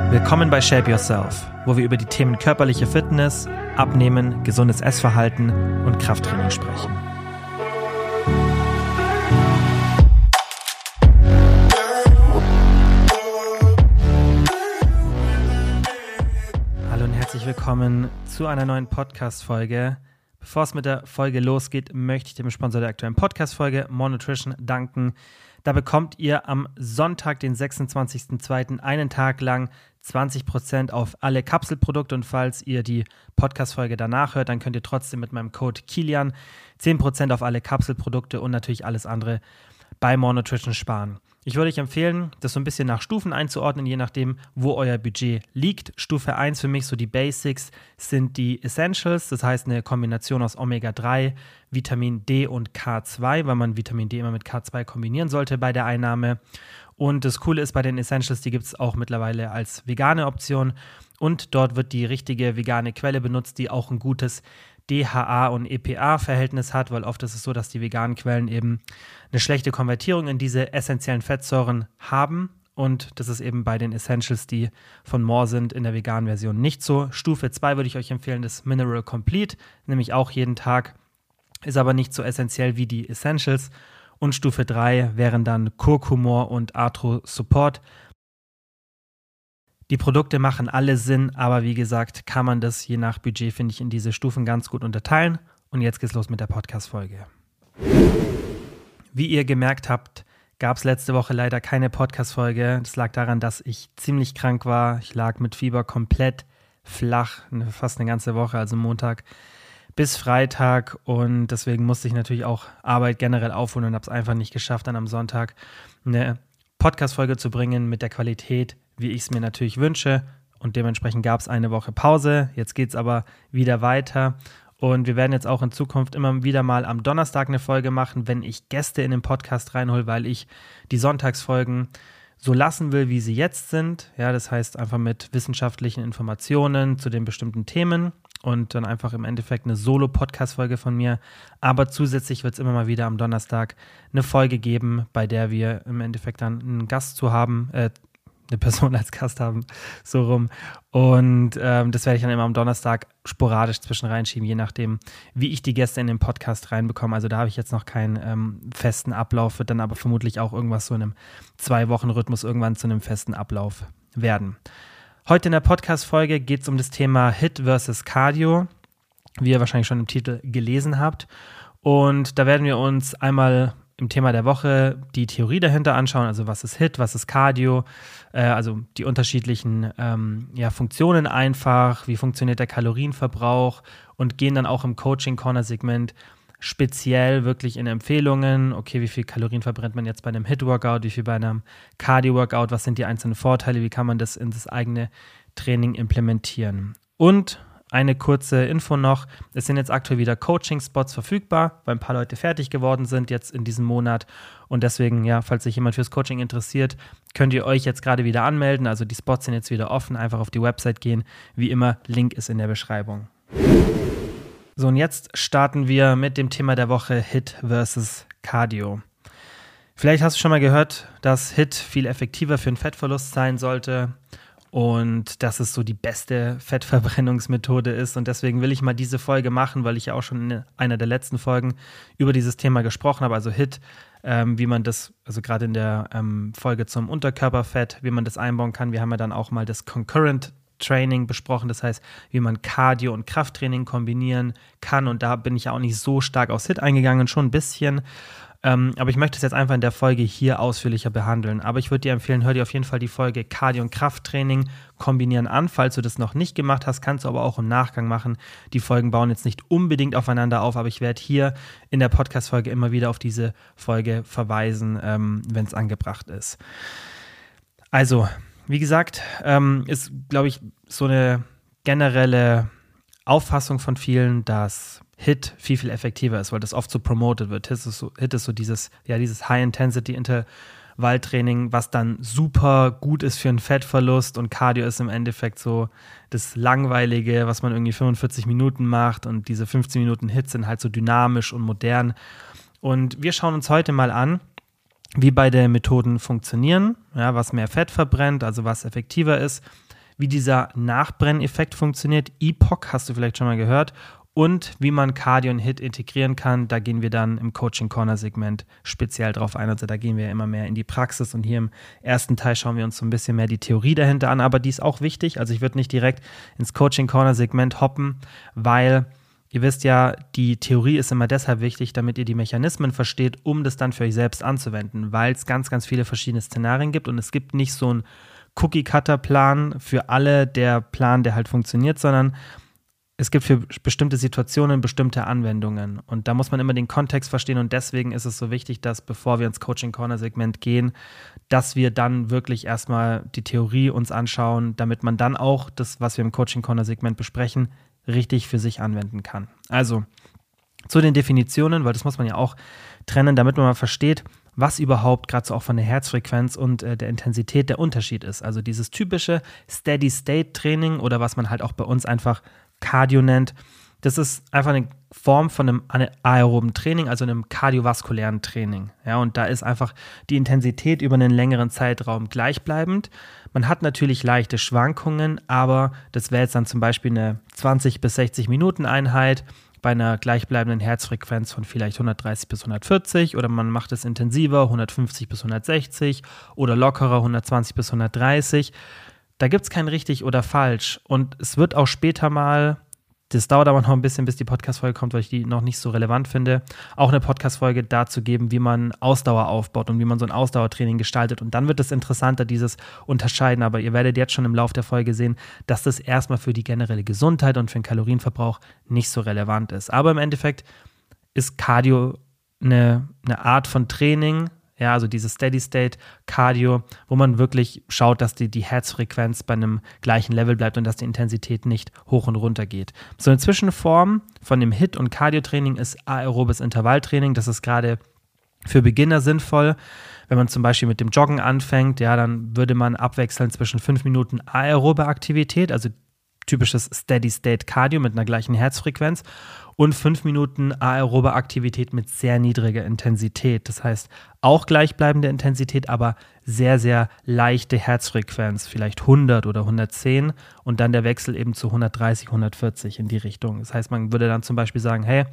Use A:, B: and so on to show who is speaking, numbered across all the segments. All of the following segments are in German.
A: Willkommen bei Shape Yourself, wo wir über die Themen körperliche Fitness, Abnehmen, gesundes Essverhalten und Krafttraining sprechen. Hallo und herzlich willkommen zu einer neuen Podcast-Folge. Bevor es mit der Folge losgeht, möchte ich dem Sponsor der aktuellen Podcast-Folge, More Nutrition, danken. Da bekommt ihr am Sonntag, den 26.02., einen Tag lang 20% auf alle Kapselprodukte und falls ihr die Podcast-Folge danach hört, dann könnt ihr trotzdem mit meinem Code Kilian 10% auf alle Kapselprodukte und natürlich alles andere bei More Nutrition sparen. Ich würde euch empfehlen, das so ein bisschen nach Stufen einzuordnen, je nachdem, wo euer Budget liegt. Stufe 1 für mich, so die Basics, sind die Essentials, das heißt eine Kombination aus Omega-3, Vitamin D und K2, weil man Vitamin D immer mit K2 kombinieren sollte bei der Einnahme. Und das Coole ist bei den Essentials, die gibt es auch mittlerweile als vegane Option. Und dort wird die richtige vegane Quelle benutzt, die auch ein gutes DHA und EPA-Verhältnis hat, weil oft ist es so, dass die veganen Quellen eben eine schlechte Konvertierung in diese essentiellen Fettsäuren haben. Und das ist eben bei den Essentials, die von More sind, in der veganen Version nicht so. Stufe 2 würde ich euch empfehlen, das Mineral Complete, nämlich auch jeden Tag, ist aber nicht so essentiell wie die Essentials. Und Stufe 3 wären dann Kurkumor und Arthro Support. Die Produkte machen alle Sinn, aber wie gesagt, kann man das je nach Budget, finde ich, in diese Stufen ganz gut unterteilen. Und jetzt geht's los mit der Podcast-Folge. Wie ihr gemerkt habt, gab es letzte Woche leider keine Podcast-Folge. Das lag daran, dass ich ziemlich krank war. Ich lag mit Fieber komplett flach, fast eine ganze Woche, also Montag bis Freitag. Und deswegen musste ich natürlich auch Arbeit generell aufholen und habe es einfach nicht geschafft, dann am Sonntag eine Podcast-Folge zu bringen mit der Qualität, wie ich es mir natürlich wünsche. Und dementsprechend gab es eine Woche Pause. Jetzt geht es aber wieder weiter. Und wir werden jetzt auch in Zukunft immer wieder mal am Donnerstag eine Folge machen, wenn ich Gäste in den Podcast reinhole, weil ich die Sonntagsfolgen so lassen will, wie sie jetzt sind. Ja, das heißt einfach mit wissenschaftlichen Informationen zu den bestimmten Themen und dann einfach im Endeffekt eine Solo-Podcast-Folge von mir. Aber zusätzlich wird es immer mal wieder am Donnerstag eine Folge geben, bei der wir im Endeffekt dann einen Gast zu haben, äh, eine Person als Gast haben, so rum. Und ähm, das werde ich dann immer am Donnerstag sporadisch zwischen reinschieben, je nachdem, wie ich die Gäste in den Podcast reinbekomme. Also da habe ich jetzt noch keinen ähm, festen Ablauf, wird dann aber vermutlich auch irgendwas so in einem Zwei-Wochen-Rhythmus irgendwann zu einem festen Ablauf werden. Heute in der Podcast-Folge geht es um das Thema Hit versus Cardio, wie ihr wahrscheinlich schon im Titel gelesen habt. Und da werden wir uns einmal im Thema der Woche die Theorie dahinter anschauen, also was ist HIT, was ist Cardio, äh, also die unterschiedlichen ähm, ja, Funktionen einfach, wie funktioniert der Kalorienverbrauch und gehen dann auch im Coaching-Corner-Segment speziell wirklich in Empfehlungen, okay, wie viel Kalorien verbrennt man jetzt bei einem HIT-Workout, wie viel bei einem Cardio-Workout, was sind die einzelnen Vorteile, wie kann man das in das eigene Training implementieren. Und eine kurze Info noch. Es sind jetzt aktuell wieder Coaching-Spots verfügbar, weil ein paar Leute fertig geworden sind jetzt in diesem Monat. Und deswegen, ja, falls sich jemand fürs Coaching interessiert, könnt ihr euch jetzt gerade wieder anmelden. Also die Spots sind jetzt wieder offen. Einfach auf die Website gehen. Wie immer, Link ist in der Beschreibung. So, und jetzt starten wir mit dem Thema der Woche Hit versus Cardio. Vielleicht hast du schon mal gehört, dass Hit viel effektiver für einen Fettverlust sein sollte und dass es so die beste Fettverbrennungsmethode ist. Und deswegen will ich mal diese Folge machen, weil ich ja auch schon in einer der letzten Folgen über dieses Thema gesprochen habe, also HIT, ähm, wie man das, also gerade in der ähm, Folge zum Unterkörperfett, wie man das einbauen kann. Wir haben ja dann auch mal das Concurrent Training besprochen, das heißt, wie man Cardio und Krafttraining kombinieren kann. Und da bin ich ja auch nicht so stark aufs HIT eingegangen, schon ein bisschen. Ähm, aber ich möchte es jetzt einfach in der Folge hier ausführlicher behandeln. Aber ich würde dir empfehlen, hör dir auf jeden Fall die Folge Cardio- und Krafttraining kombinieren an. Falls du das noch nicht gemacht hast, kannst du aber auch im Nachgang machen. Die Folgen bauen jetzt nicht unbedingt aufeinander auf, aber ich werde hier in der Podcast-Folge immer wieder auf diese Folge verweisen, ähm, wenn es angebracht ist. Also, wie gesagt, ähm, ist, glaube ich, so eine generelle Auffassung von vielen, dass Hit viel, viel effektiver ist, weil das oft so promoted wird. Hit ist so, Hit ist so dieses, ja, dieses High-Intensity-Intervalltraining, was dann super gut ist für einen Fettverlust und Cardio ist im Endeffekt so das Langweilige, was man irgendwie 45 Minuten macht und diese 15 Minuten Hits sind halt so dynamisch und modern. Und wir schauen uns heute mal an, wie beide Methoden funktionieren, ja, was mehr Fett verbrennt, also was effektiver ist, wie dieser Nachbrenneffekt funktioniert. EPOC hast du vielleicht schon mal gehört und wie man Cardio und HIT integrieren kann. Da gehen wir dann im Coaching Corner Segment speziell drauf ein. Also da gehen wir immer mehr in die Praxis und hier im ersten Teil schauen wir uns so ein bisschen mehr die Theorie dahinter an. Aber die ist auch wichtig. Also ich würde nicht direkt ins Coaching Corner Segment hoppen, weil Ihr wisst ja, die Theorie ist immer deshalb wichtig, damit ihr die Mechanismen versteht, um das dann für euch selbst anzuwenden, weil es ganz, ganz viele verschiedene Szenarien gibt und es gibt nicht so einen Cookie-Cutter-Plan für alle, der Plan, der halt funktioniert, sondern es gibt für bestimmte Situationen bestimmte Anwendungen. Und da muss man immer den Kontext verstehen. Und deswegen ist es so wichtig, dass bevor wir ins Coaching Corner Segment gehen, dass wir dann wirklich erstmal die Theorie uns anschauen, damit man dann auch das, was wir im Coaching Corner Segment besprechen, richtig für sich anwenden kann. Also zu den Definitionen, weil das muss man ja auch trennen, damit man mal versteht, was überhaupt gerade so auch von der Herzfrequenz und äh, der Intensität der Unterschied ist. Also dieses typische Steady-State-Training oder was man halt auch bei uns einfach Cardio nennt. Das ist einfach eine Form von einem aeroben Training, also einem kardiovaskulären Training. Ja, und da ist einfach die Intensität über einen längeren Zeitraum gleichbleibend. Man hat natürlich leichte Schwankungen, aber das wäre jetzt dann zum Beispiel eine 20 bis 60 Minuten Einheit bei einer gleichbleibenden Herzfrequenz von vielleicht 130 bis 140 oder man macht es intensiver 150 bis 160 oder lockerer 120 bis 130. Da gibt es kein richtig oder falsch. Und es wird auch später mal, das dauert aber noch ein bisschen, bis die Podcast-Folge kommt, weil ich die noch nicht so relevant finde, auch eine Podcast-Folge dazu geben, wie man Ausdauer aufbaut und wie man so ein Ausdauertraining gestaltet. Und dann wird es interessanter, dieses Unterscheiden. Aber ihr werdet jetzt schon im Laufe der Folge sehen, dass das erstmal für die generelle Gesundheit und für den Kalorienverbrauch nicht so relevant ist. Aber im Endeffekt ist Cardio eine, eine Art von Training, ja, also dieses Steady State Cardio, wo man wirklich schaut, dass die, die Herzfrequenz bei einem gleichen Level bleibt und dass die Intensität nicht hoch und runter geht. So eine Zwischenform von dem HIT- und Cardio-Training ist aerobes Intervalltraining. Das ist gerade für Beginner sinnvoll. Wenn man zum Beispiel mit dem Joggen anfängt, ja, dann würde man abwechseln zwischen fünf Minuten aerobe Aktivität, also typisches Steady-State Cardio mit einer gleichen Herzfrequenz und fünf Minuten aerobe Aktivität mit sehr niedriger Intensität. Das heißt, auch gleichbleibende Intensität, aber sehr, sehr leichte Herzfrequenz, vielleicht 100 oder 110 und dann der Wechsel eben zu 130, 140 in die Richtung. Das heißt, man würde dann zum Beispiel sagen, hey,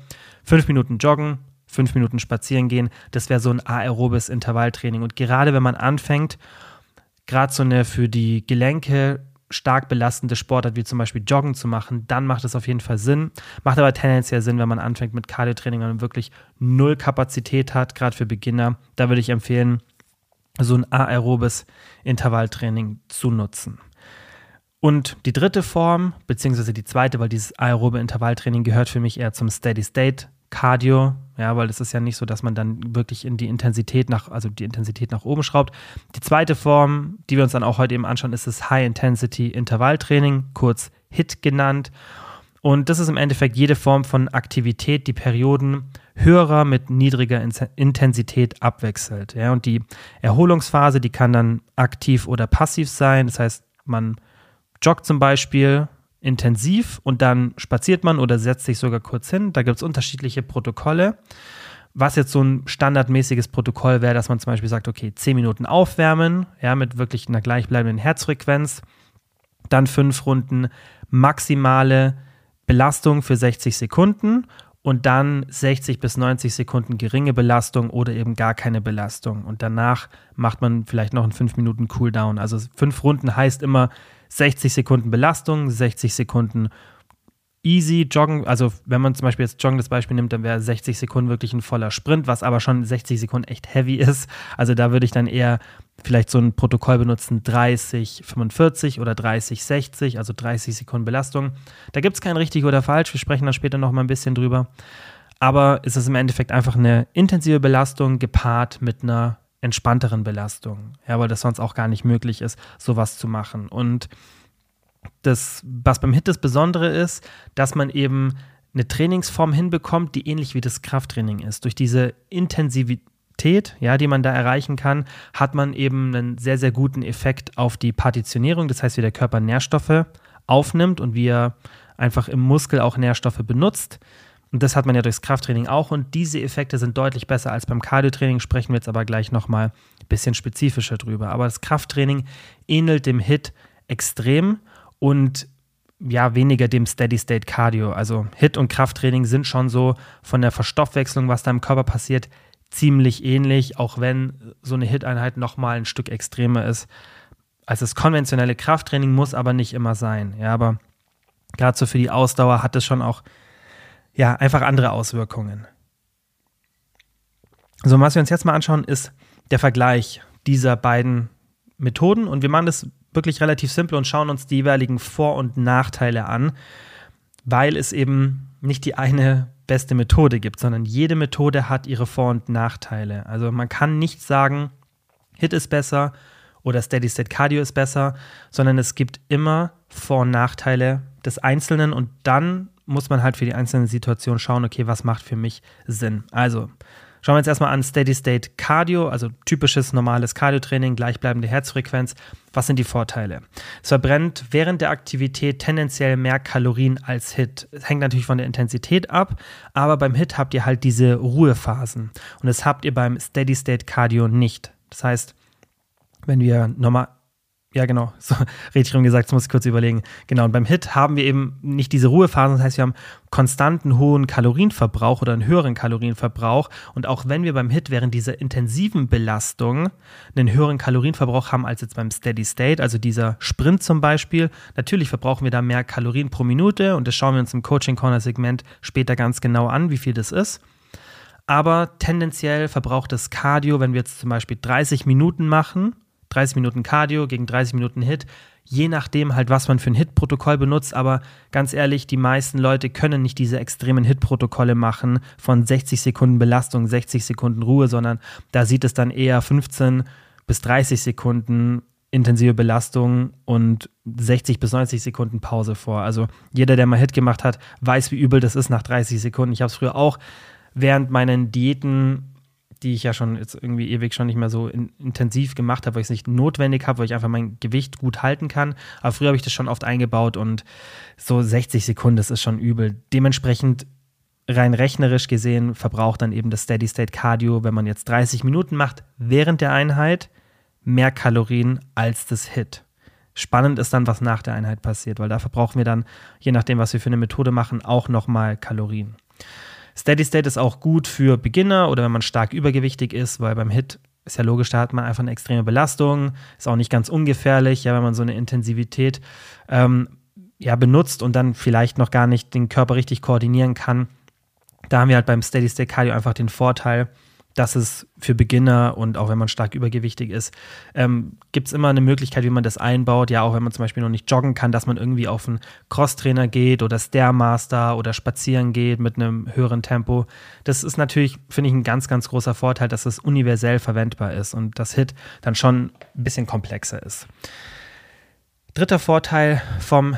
A: fünf Minuten joggen, fünf Minuten spazieren gehen, das wäre so ein aerobes Intervalltraining. Und gerade wenn man anfängt, gerade so eine für die Gelenke stark belastende Sportart wie zum Beispiel Joggen zu machen, dann macht es auf jeden Fall Sinn. Macht aber tendenziell Sinn, wenn man anfängt mit Cardio-Training und wirklich null Kapazität hat, gerade für Beginner. Da würde ich empfehlen, so ein aerobes Intervalltraining zu nutzen. Und die dritte Form, beziehungsweise die zweite, weil dieses aerobe Intervalltraining gehört für mich eher zum Steady State Cardio, ja, weil es ist ja nicht so, dass man dann wirklich in die Intensität nach, also die Intensität nach oben schraubt. Die zweite Form, die wir uns dann auch heute eben anschauen, ist das High Intensity Intervalltraining, kurz HIT genannt. Und das ist im Endeffekt jede Form von Aktivität, die Perioden höherer mit niedriger Intensität abwechselt. Ja, und die Erholungsphase, die kann dann aktiv oder passiv sein. Das heißt, man joggt zum Beispiel intensiv und dann spaziert man oder setzt sich sogar kurz hin. Da gibt es unterschiedliche Protokolle. Was jetzt so ein standardmäßiges Protokoll wäre, dass man zum Beispiel sagt, okay, 10 Minuten aufwärmen, ja, mit wirklich einer gleichbleibenden Herzfrequenz, dann fünf Runden maximale Belastung für 60 Sekunden und dann 60 bis 90 Sekunden geringe Belastung oder eben gar keine Belastung. Und danach macht man vielleicht noch einen 5 Minuten Cooldown. Also fünf Runden heißt immer 60 Sekunden Belastung, 60 Sekunden easy joggen. Also wenn man zum Beispiel jetzt Joggen das Beispiel nimmt, dann wäre 60 Sekunden wirklich ein voller Sprint, was aber schon 60 Sekunden echt heavy ist. Also da würde ich dann eher vielleicht so ein Protokoll benutzen, 30, 45 oder 30, 60, also 30 Sekunden Belastung. Da gibt es kein richtig oder falsch. Wir sprechen da später noch mal ein bisschen drüber. Aber es ist im Endeffekt einfach eine intensive Belastung gepaart mit einer entspannteren Belastung. Ja, weil das sonst auch gar nicht möglich ist, sowas zu machen. Und das, was beim HIT das Besondere ist, dass man eben eine Trainingsform hinbekommt, die ähnlich wie das Krafttraining ist. Durch diese Intensivität, ja, die man da erreichen kann, hat man eben einen sehr, sehr guten Effekt auf die Partitionierung. Das heißt, wie der Körper Nährstoffe aufnimmt und wie er einfach im Muskel auch Nährstoffe benutzt. Und das hat man ja durchs Krafttraining auch. Und diese Effekte sind deutlich besser als beim Cardiotraining. Sprechen wir jetzt aber gleich nochmal ein bisschen spezifischer drüber. Aber das Krafttraining ähnelt dem HIT extrem und ja, weniger dem Steady-State Cardio. Also HIT und Krafttraining sind schon so von der Verstoffwechslung, was da im Körper passiert, ziemlich ähnlich, auch wenn so eine HIT-Einheit nochmal ein Stück extremer ist als das konventionelle Krafttraining, muss aber nicht immer sein. Ja, aber gerade so für die Ausdauer hat es schon auch ja, einfach andere Auswirkungen. So, was wir uns jetzt mal anschauen, ist der Vergleich dieser beiden Methoden und wir machen das wirklich relativ simpel und schauen uns die jeweiligen Vor- und Nachteile an, weil es eben nicht die eine beste Methode gibt, sondern jede Methode hat ihre Vor- und Nachteile. Also man kann nicht sagen, Hit ist besser oder Steady State Cardio ist besser, sondern es gibt immer Vor- und Nachteile des Einzelnen und dann muss man halt für die einzelne Situation schauen, okay, was macht für mich Sinn. Also Schauen wir uns erstmal an Steady State Cardio, also typisches normales Cardio-Training, gleichbleibende Herzfrequenz. Was sind die Vorteile? Es verbrennt während der Aktivität tendenziell mehr Kalorien als HIT. Es hängt natürlich von der Intensität ab, aber beim HIT habt ihr halt diese Ruhephasen und das habt ihr beim Steady State Cardio nicht. Das heißt, wenn wir normal ja, genau. So richtig rum gesagt, das muss ich kurz überlegen. Genau, und beim HIT haben wir eben nicht diese Ruhephasen, das heißt, wir haben konstanten hohen Kalorienverbrauch oder einen höheren Kalorienverbrauch. Und auch wenn wir beim HIT während dieser intensiven Belastung einen höheren Kalorienverbrauch haben als jetzt beim Steady State, also dieser Sprint zum Beispiel, natürlich verbrauchen wir da mehr Kalorien pro Minute und das schauen wir uns im Coaching Corner Segment später ganz genau an, wie viel das ist. Aber tendenziell verbraucht das Cardio, wenn wir jetzt zum Beispiel 30 Minuten machen, 30 Minuten Cardio gegen 30 Minuten Hit, je nachdem halt, was man für ein Hit-Protokoll benutzt. Aber ganz ehrlich, die meisten Leute können nicht diese extremen Hit-Protokolle machen von 60 Sekunden Belastung, 60 Sekunden Ruhe, sondern da sieht es dann eher 15 bis 30 Sekunden intensive Belastung und 60 bis 90 Sekunden Pause vor. Also jeder, der mal Hit gemacht hat, weiß, wie übel das ist nach 30 Sekunden. Ich habe es früher auch während meinen Diäten die ich ja schon jetzt irgendwie ewig schon nicht mehr so in, intensiv gemacht habe, weil ich es nicht notwendig habe, weil ich einfach mein Gewicht gut halten kann. Aber früher habe ich das schon oft eingebaut und so 60 Sekunden, das ist schon übel. Dementsprechend rein rechnerisch gesehen verbraucht dann eben das Steady State Cardio, wenn man jetzt 30 Minuten macht, während der Einheit mehr Kalorien als das Hit. Spannend ist dann, was nach der Einheit passiert, weil da verbrauchen wir dann, je nachdem, was wir für eine Methode machen, auch nochmal Kalorien. Steady State ist auch gut für Beginner oder wenn man stark übergewichtig ist, weil beim Hit ist ja logisch, da hat man einfach eine extreme Belastung, ist auch nicht ganz ungefährlich, ja, wenn man so eine Intensivität ähm, ja, benutzt und dann vielleicht noch gar nicht den Körper richtig koordinieren kann. Da haben wir halt beim Steady State Cardio einfach den Vorteil, dass es für Beginner und auch wenn man stark übergewichtig ist, ähm, gibt es immer eine Möglichkeit, wie man das einbaut. Ja, auch wenn man zum Beispiel noch nicht joggen kann, dass man irgendwie auf einen Crosstrainer geht oder Stairmaster oder spazieren geht mit einem höheren Tempo. Das ist natürlich, finde ich, ein ganz, ganz großer Vorteil, dass es universell verwendbar ist und das Hit dann schon ein bisschen komplexer ist. Dritter Vorteil vom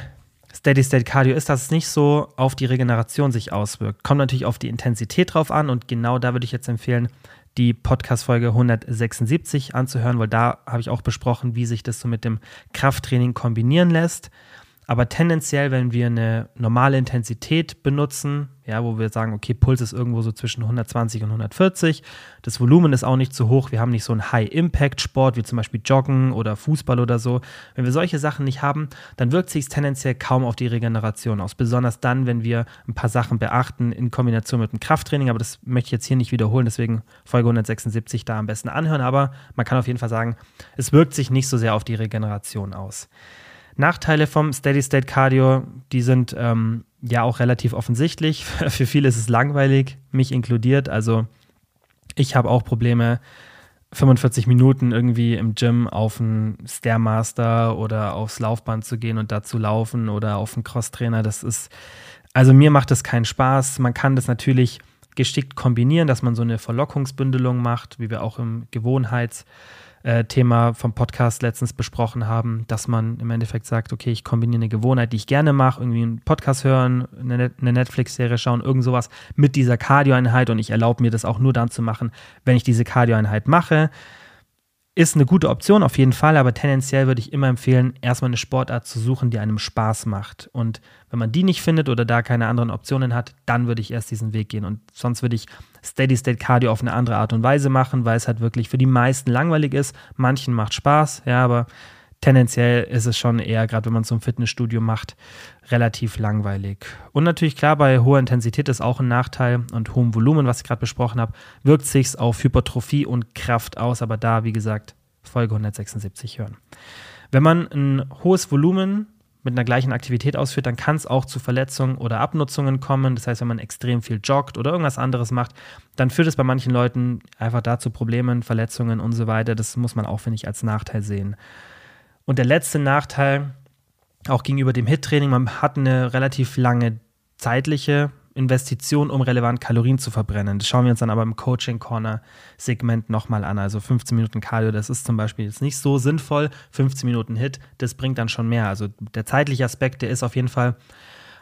A: Steady State Cardio ist, dass es nicht so auf die Regeneration sich auswirkt. Kommt natürlich auf die Intensität drauf an und genau da würde ich jetzt empfehlen, die Podcast-Folge 176 anzuhören, weil da habe ich auch besprochen, wie sich das so mit dem Krafttraining kombinieren lässt. Aber tendenziell, wenn wir eine normale Intensität benutzen, ja, wo wir sagen, okay, Puls ist irgendwo so zwischen 120 und 140, das Volumen ist auch nicht zu hoch, wir haben nicht so einen High-Impact-Sport wie zum Beispiel Joggen oder Fußball oder so. Wenn wir solche Sachen nicht haben, dann wirkt sich tendenziell kaum auf die Regeneration aus. Besonders dann, wenn wir ein paar Sachen beachten in Kombination mit dem Krafttraining. Aber das möchte ich jetzt hier nicht wiederholen, deswegen Folge 176 da am besten anhören. Aber man kann auf jeden Fall sagen, es wirkt sich nicht so sehr auf die Regeneration aus. Nachteile vom Steady State Cardio, die sind ähm, ja auch relativ offensichtlich. Für viele ist es langweilig, mich inkludiert. Also ich habe auch Probleme, 45 Minuten irgendwie im Gym auf einen Stairmaster oder aufs Laufband zu gehen und da zu laufen oder auf einen Crosstrainer. Das ist, also mir macht das keinen Spaß. Man kann das natürlich geschickt kombinieren, dass man so eine Verlockungsbündelung macht, wie wir auch im Gewohnheits- äh, Thema vom Podcast letztens besprochen haben, dass man im Endeffekt sagt, okay, ich kombiniere eine Gewohnheit, die ich gerne mache, irgendwie einen Podcast hören, eine, eine Netflix-Serie schauen, irgend sowas mit dieser Cardio-Einheit und ich erlaube mir das auch nur dann zu machen, wenn ich diese Cardio-Einheit mache. Ist eine gute Option auf jeden Fall, aber tendenziell würde ich immer empfehlen, erstmal eine Sportart zu suchen, die einem Spaß macht. Und wenn man die nicht findet oder da keine anderen Optionen hat, dann würde ich erst diesen Weg gehen. Und sonst würde ich Steady State Cardio auf eine andere Art und Weise machen, weil es halt wirklich für die meisten langweilig ist. Manchen macht Spaß, ja, aber tendenziell ist es schon eher, gerade wenn man so ein Fitnessstudio macht, relativ langweilig. Und natürlich klar, bei hoher Intensität ist auch ein Nachteil und hohem Volumen, was ich gerade besprochen habe, wirkt sich auf Hypertrophie und Kraft aus, aber da, wie gesagt, Folge 176 hören. Wenn man ein hohes Volumen mit einer gleichen Aktivität ausführt, dann kann es auch zu Verletzungen oder Abnutzungen kommen. Das heißt, wenn man extrem viel joggt oder irgendwas anderes macht, dann führt es bei manchen Leuten einfach dazu Problemen, Verletzungen und so weiter. Das muss man auch, finde ich, als Nachteil sehen. Und der letzte Nachteil, auch gegenüber dem HIT-Training, man hat eine relativ lange zeitliche Investition, um relevant Kalorien zu verbrennen. Das schauen wir uns dann aber im Coaching Corner Segment nochmal an. Also 15 Minuten Cardio, das ist zum Beispiel jetzt nicht so sinnvoll. 15 Minuten Hit, das bringt dann schon mehr. Also der zeitliche Aspekt, der ist auf jeden Fall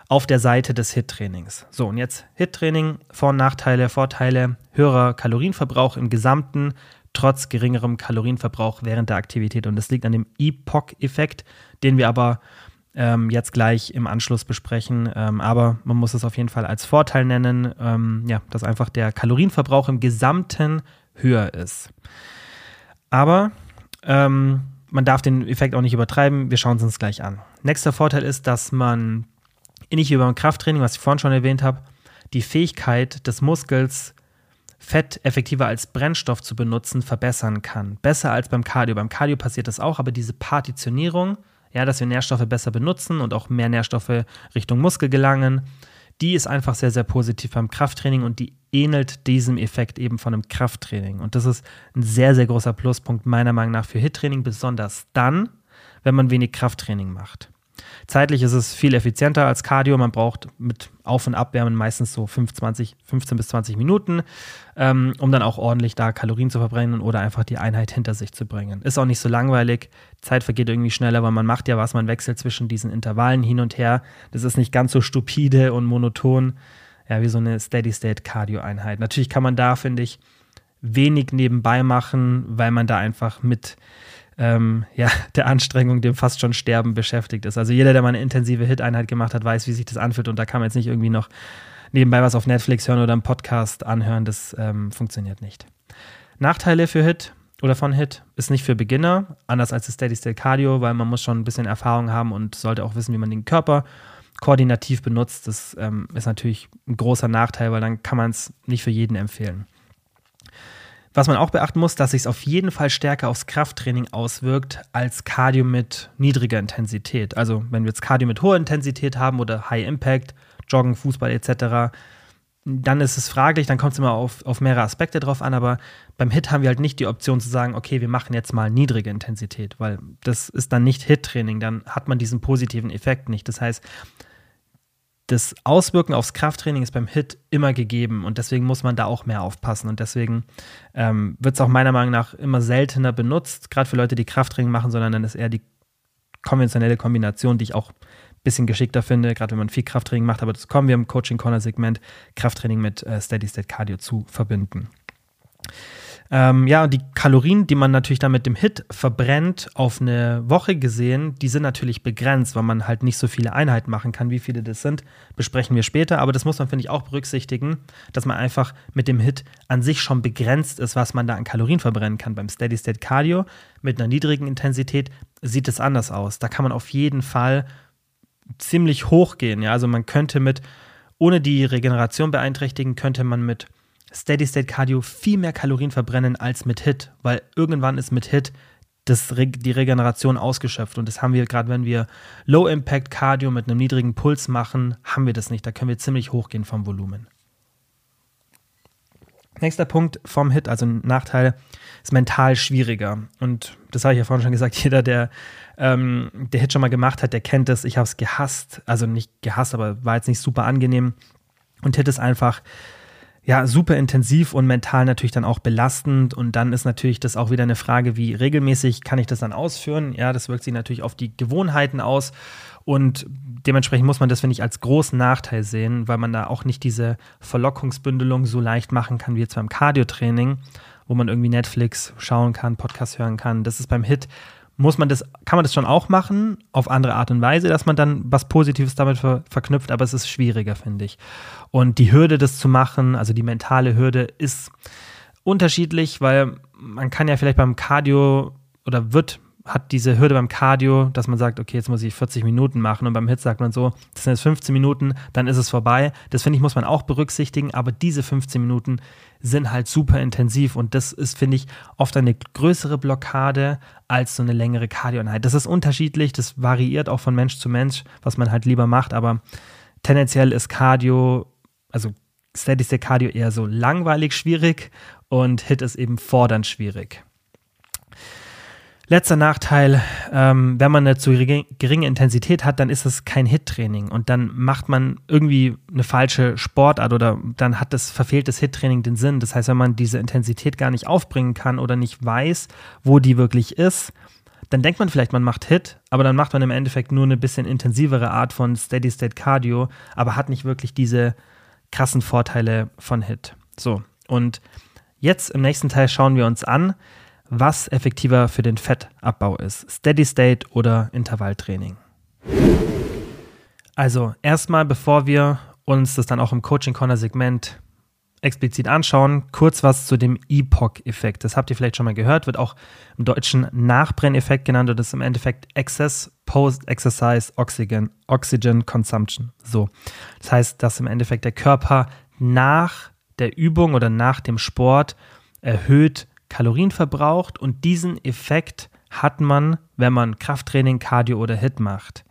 A: auf der Seite des HIT-Trainings. So, und jetzt HIT-Training, Vor- und Nachteile, Vorteile, höherer Kalorienverbrauch im Gesamten, trotz geringerem Kalorienverbrauch während der Aktivität. Und das liegt an dem Epoch-Effekt, den wir aber ähm, jetzt gleich im Anschluss besprechen. Ähm, aber man muss es auf jeden Fall als Vorteil nennen, ähm, ja, dass einfach der Kalorienverbrauch im Gesamten höher ist. Aber ähm, man darf den Effekt auch nicht übertreiben. Wir schauen es uns gleich an. Nächster Vorteil ist, dass man ähnlich wie beim Krafttraining, was ich vorhin schon erwähnt habe, die Fähigkeit des Muskels Fett effektiver als Brennstoff zu benutzen, verbessern kann. Besser als beim Cardio. Beim Cardio passiert das auch, aber diese Partitionierung, ja, dass wir Nährstoffe besser benutzen und auch mehr Nährstoffe Richtung Muskel gelangen, die ist einfach sehr, sehr positiv beim Krafttraining und die ähnelt diesem Effekt eben von einem Krafttraining. Und das ist ein sehr, sehr großer Pluspunkt meiner Meinung nach für HIT-Training, besonders dann, wenn man wenig Krafttraining macht. Zeitlich ist es viel effizienter als Cardio. Man braucht mit Auf- und Abwärmen meistens so 25, 15 bis 20 Minuten, ähm, um dann auch ordentlich da Kalorien zu verbrennen oder einfach die Einheit hinter sich zu bringen. Ist auch nicht so langweilig. Zeit vergeht irgendwie schneller, weil man macht ja was, man wechselt zwischen diesen Intervallen hin und her. Das ist nicht ganz so stupide und monoton, ja, wie so eine Steady-State-Cardio-Einheit. Natürlich kann man da, finde ich, wenig nebenbei machen, weil man da einfach mit ähm, ja, der Anstrengung, dem fast schon Sterben beschäftigt ist. Also jeder, der mal eine intensive Hit-Einheit gemacht hat, weiß, wie sich das anfühlt und da kann man jetzt nicht irgendwie noch nebenbei was auf Netflix hören oder einen Podcast anhören. Das ähm, funktioniert nicht. Nachteile für Hit oder von Hit ist nicht für Beginner, anders als das Steady State Cardio, weil man muss schon ein bisschen Erfahrung haben und sollte auch wissen, wie man den Körper koordinativ benutzt. Das ähm, ist natürlich ein großer Nachteil, weil dann kann man es nicht für jeden empfehlen. Was man auch beachten muss, dass sich es auf jeden Fall stärker aufs Krafttraining auswirkt als Cardio mit niedriger Intensität. Also wenn wir jetzt Cardio mit hoher Intensität haben oder High Impact, Joggen, Fußball etc., dann ist es fraglich, dann kommt es immer auf, auf mehrere Aspekte drauf an, aber beim Hit haben wir halt nicht die Option zu sagen, okay, wir machen jetzt mal niedrige Intensität, weil das ist dann nicht Hit-Training, dann hat man diesen positiven Effekt nicht. Das heißt, das Auswirken aufs Krafttraining ist beim Hit immer gegeben und deswegen muss man da auch mehr aufpassen und deswegen ähm, wird es auch meiner Meinung nach immer seltener benutzt, gerade für Leute, die Krafttraining machen, sondern dann ist eher die konventionelle Kombination, die ich auch ein bisschen geschickter finde, gerade wenn man viel Krafttraining macht, aber das kommen wir im Coaching Corner Segment, Krafttraining mit äh, Steady State Cardio zu verbinden. Ähm, ja, und die Kalorien, die man natürlich dann mit dem Hit verbrennt, auf eine Woche gesehen, die sind natürlich begrenzt, weil man halt nicht so viele Einheiten machen kann. Wie viele das sind, besprechen wir später. Aber das muss man, finde ich, auch berücksichtigen, dass man einfach mit dem Hit an sich schon begrenzt ist, was man da an Kalorien verbrennen kann. Beim Steady State Cardio mit einer niedrigen Intensität sieht es anders aus. Da kann man auf jeden Fall ziemlich hoch gehen. Ja? Also man könnte mit, ohne die Regeneration beeinträchtigen, könnte man mit Steady State Cardio viel mehr Kalorien verbrennen als mit Hit, weil irgendwann ist mit Hit das, die Regeneration ausgeschöpft. Und das haben wir gerade, wenn wir Low Impact Cardio mit einem niedrigen Puls machen, haben wir das nicht. Da können wir ziemlich hochgehen vom Volumen. Nächster Punkt vom Hit, also ein Nachteil, ist mental schwieriger. Und das habe ich ja vorhin schon gesagt, jeder, der ähm, der Hit schon mal gemacht hat, der kennt es. Ich habe es gehasst. Also nicht gehasst, aber war jetzt nicht super angenehm. Und Hit ist einfach ja, super intensiv und mental natürlich dann auch belastend. Und dann ist natürlich das auch wieder eine Frage, wie regelmäßig kann ich das dann ausführen? Ja, das wirkt sich natürlich auf die Gewohnheiten aus. Und dementsprechend muss man das, finde ich, als großen Nachteil sehen, weil man da auch nicht diese Verlockungsbündelung so leicht machen kann wie jetzt beim Cardio-Training. wo man irgendwie Netflix schauen kann, Podcast hören kann. Das ist beim Hit muss man das, kann man das schon auch machen, auf andere Art und Weise, dass man dann was Positives damit ver verknüpft, aber es ist schwieriger, finde ich. Und die Hürde, das zu machen, also die mentale Hürde, ist unterschiedlich, weil man kann ja vielleicht beim Cardio oder wird hat diese Hürde beim Cardio, dass man sagt, okay, jetzt muss ich 40 Minuten machen und beim Hit sagt man so, das sind jetzt 15 Minuten, dann ist es vorbei. Das finde ich, muss man auch berücksichtigen, aber diese 15 Minuten sind halt super intensiv und das ist, finde ich, oft eine größere Blockade als so eine längere Cardio-Einheit. Das ist unterschiedlich, das variiert auch von Mensch zu Mensch, was man halt lieber macht, aber tendenziell ist Cardio, also Steady State Cardio eher so langweilig schwierig und Hit ist eben fordernd schwierig. Letzter Nachteil, ähm, wenn man eine zu geringe Intensität hat, dann ist es kein Hit-Training und dann macht man irgendwie eine falsche Sportart oder dann hat das verfehltes Hit-Training den Sinn. Das heißt, wenn man diese Intensität gar nicht aufbringen kann oder nicht weiß, wo die wirklich ist, dann denkt man vielleicht, man macht Hit, aber dann macht man im Endeffekt nur eine bisschen intensivere Art von Steady-State Cardio, aber hat nicht wirklich diese krassen Vorteile von Hit. So, und jetzt im nächsten Teil schauen wir uns an, was effektiver für den Fettabbau ist, Steady State oder Intervalltraining. Also erstmal, bevor wir uns das dann auch im Coaching Corner Segment explizit anschauen, kurz was zu dem EPOC-Effekt. Das habt ihr vielleicht schon mal gehört, wird auch im Deutschen Nachbrenneffekt genannt und das ist im Endeffekt Excess Post-Exercise Oxygen, Oxygen Consumption. So. Das heißt, dass im Endeffekt der Körper nach der Übung oder nach dem Sport erhöht Kalorien verbraucht und diesen Effekt hat man, wenn man Krafttraining, Cardio oder HIT macht.